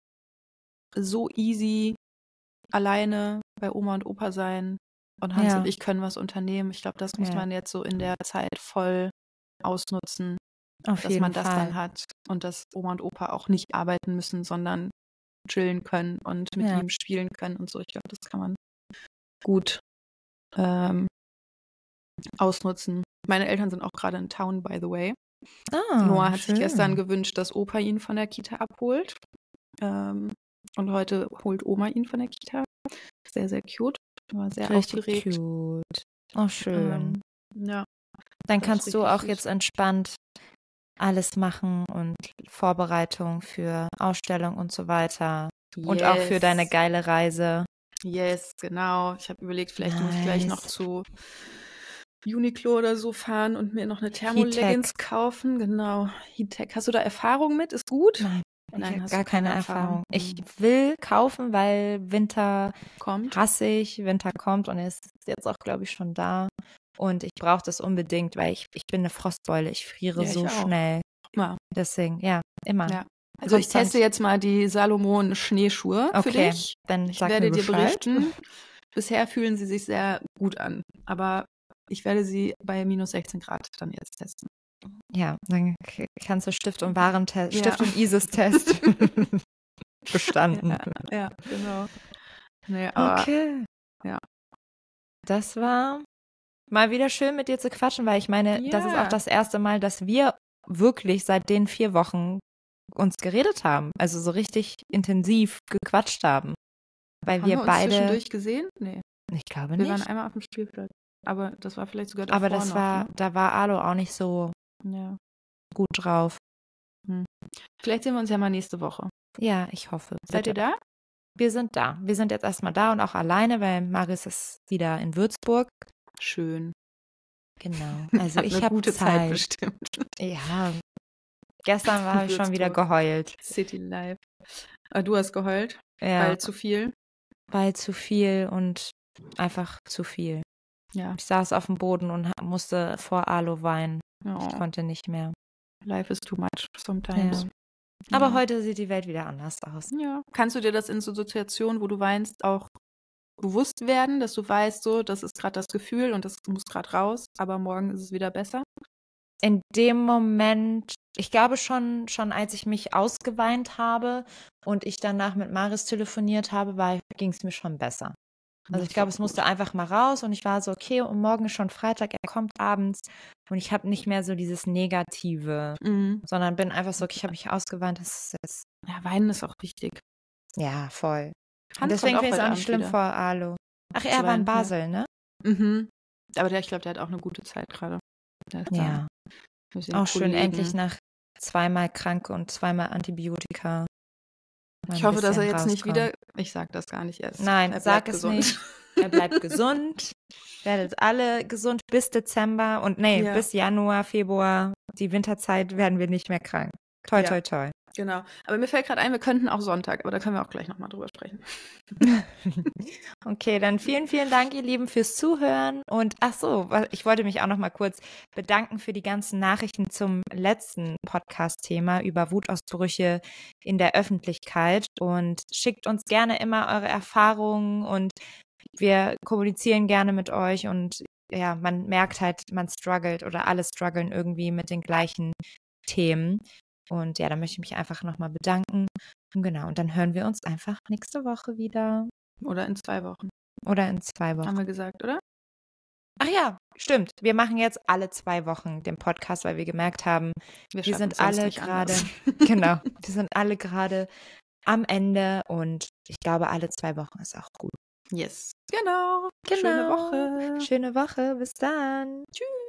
so easy alleine bei Oma und Opa sein. Und Hans Ja. und ich können was unternehmen. Ich glaube, das muss Ja. man jetzt so in der Zeit voll ausnutzen, Auf dass man das Fall. dann hat und dass Oma und Opa auch nicht arbeiten müssen, sondern chillen können und mit Ja. ihm spielen können und so. Ich glaube, das kann man gut ähm, ausnutzen. Meine Eltern sind auch gerade in Town, by the way. Ah, Noah hat schön. sich gestern gewünscht, dass Opa ihn von der Kita abholt. Ähm, und heute holt Oma ihn von der Kita. Sehr, sehr cute. War sehr Richtig aufgeregt. cute. Oh, schön. Ähm, ja. Dann kannst du auch süß. jetzt entspannt alles machen und Vorbereitung für Ausstellung und so weiter. Und auch für deine Yes. geile Reise. Yes, genau. Ich habe überlegt, vielleicht muss ich gleich noch Nice. zu Uniqlo oder so fahren und mir noch eine Thermoleggings kaufen. Genau. Heattech. Hast du da Erfahrung mit? Ist gut? Nein, ich Nein, habe hast gar keine keine Erfahrung. Erfahrung. Ich Hm. will kaufen, weil Winter Kommt. hasse ich, Winter kommt und er ist jetzt auch, glaube ich, schon da. Und ich brauche das unbedingt, weil ich, ich bin eine Frostbeule. Ich friere Ja, ich so auch. schnell. Ja. Deswegen, ja, immer. Ja. Also ich teste jetzt mal die Salomon Schneeschuhe für Okay, dich. dann Ich werde dir berichten. Bisher fühlen sie sich sehr gut an, aber ich werde sie bei minus 16 Grad dann jetzt testen. Ja, dann k- kannst du Stift und Warentest, Ja. Stift und ISIS-Test bestanden. Ja, ja genau. Nee, aber Okay. ja. Das war mal wieder schön mit dir zu quatschen, weil ich meine, das ist Ja. auch das erste Mal, dass wir wirklich seit den vier Wochen uns geredet haben. Also so richtig intensiv gequatscht haben. Weil haben wir wir uns beide. zwischendurch gesehen? Nee, Ich glaube wir nicht. waren einmal auf dem Spielplatz. Aber das war vielleicht sogar davor aber das noch, war, ne? da war Alo auch nicht so Ja. gut drauf. Vielleicht sehen wir uns ja mal nächste Woche. Ja, ich hoffe. Seid ihr Bitte. da? Wir sind da. Wir sind jetzt erstmal da und auch alleine, weil Maris ist wieder in Würzburg. Schön. Genau. Also ich habe gute Zeit Zeit. bestimmt. Ja. Gestern war ich schon wieder geheult. City Life. Ah, du hast geheult, Ja, weil weil, zu viel. zu viel und einfach zu viel. Ja. Ich saß auf dem Boden und musste vor Alo weinen. Ich Oh, konnte nicht mehr. life is too much sometimes. Ja. Aber Ja. heute sieht die Welt wieder anders aus. Ja. Kannst du dir das in so Situationen, wo du weinst, auch bewusst werden, dass du weißt, so, das ist gerade das Gefühl und das muss gerade raus, aber morgen ist es wieder besser? In dem Moment, ich glaube schon, schon als ich mich ausgeweint habe und ich danach mit Maris telefoniert habe, ging es mir schon besser. Also ich glaube, es musste einfach mal raus und ich war so, okay, und morgen ist schon Freitag, er kommt abends und ich habe nicht mehr so dieses Negative, Mhm. sondern bin einfach so, okay, ich habe mich ausgeweint, das ist jetzt, Ja, weinen ist auch wichtig. ja, voll. Und Hans deswegen finde ich es auch nicht schlimm Abend vor Alo. Ach, er war in. Basel, ne? wieder. Mhm. Aber der, ich glaube, der hat auch eine gute Zeit gerade. Ja. Auch schön, endlich nach zweimal krank und zweimal Antibiotika. Ich hoffe, dass er jetzt nicht rauskommen. wieder. Ich sag das gar nicht erst. Nein, er sag es gesund. nicht. Er bleibt gesund. Werdet alle gesund bis Dezember und nee, Ja. bis Januar, Februar. Die Winterzeit werden wir nicht mehr krank. Toi, Ja. toi, toi. Genau. Aber mir fällt gerade ein, wir könnten auch Sonntag, aber da können wir auch gleich nochmal drüber sprechen. okay, dann vielen, vielen Dank, ihr Lieben, fürs Zuhören. Und ach so, ich wollte mich auch nochmal kurz bedanken für die ganzen Nachrichten zum letzten Podcast-Thema über Wutausbrüche in der Öffentlichkeit. Und schickt uns gerne immer eure Erfahrungen und wir kommunizieren gerne mit euch und ja, man merkt halt, man struggelt oder alle strugglen irgendwie mit den gleichen Themen. Und ja, da möchte ich mich einfach nochmal bedanken. Und genau, und dann hören wir uns einfach nächste Woche wieder. Oder in zwei Wochen. Oder in zwei Wochen. Haben wir gesagt, oder? Ach ja, stimmt. Wir machen jetzt alle zwei Wochen den Podcast, weil wir gemerkt haben, wir, wir sind alle gerade, genau, wir sind alle gerade am Ende und ich glaube, alle zwei Wochen ist auch gut. Yes. Genau. genau. Schöne Woche. Schöne Woche. Bis dann. Tschüss.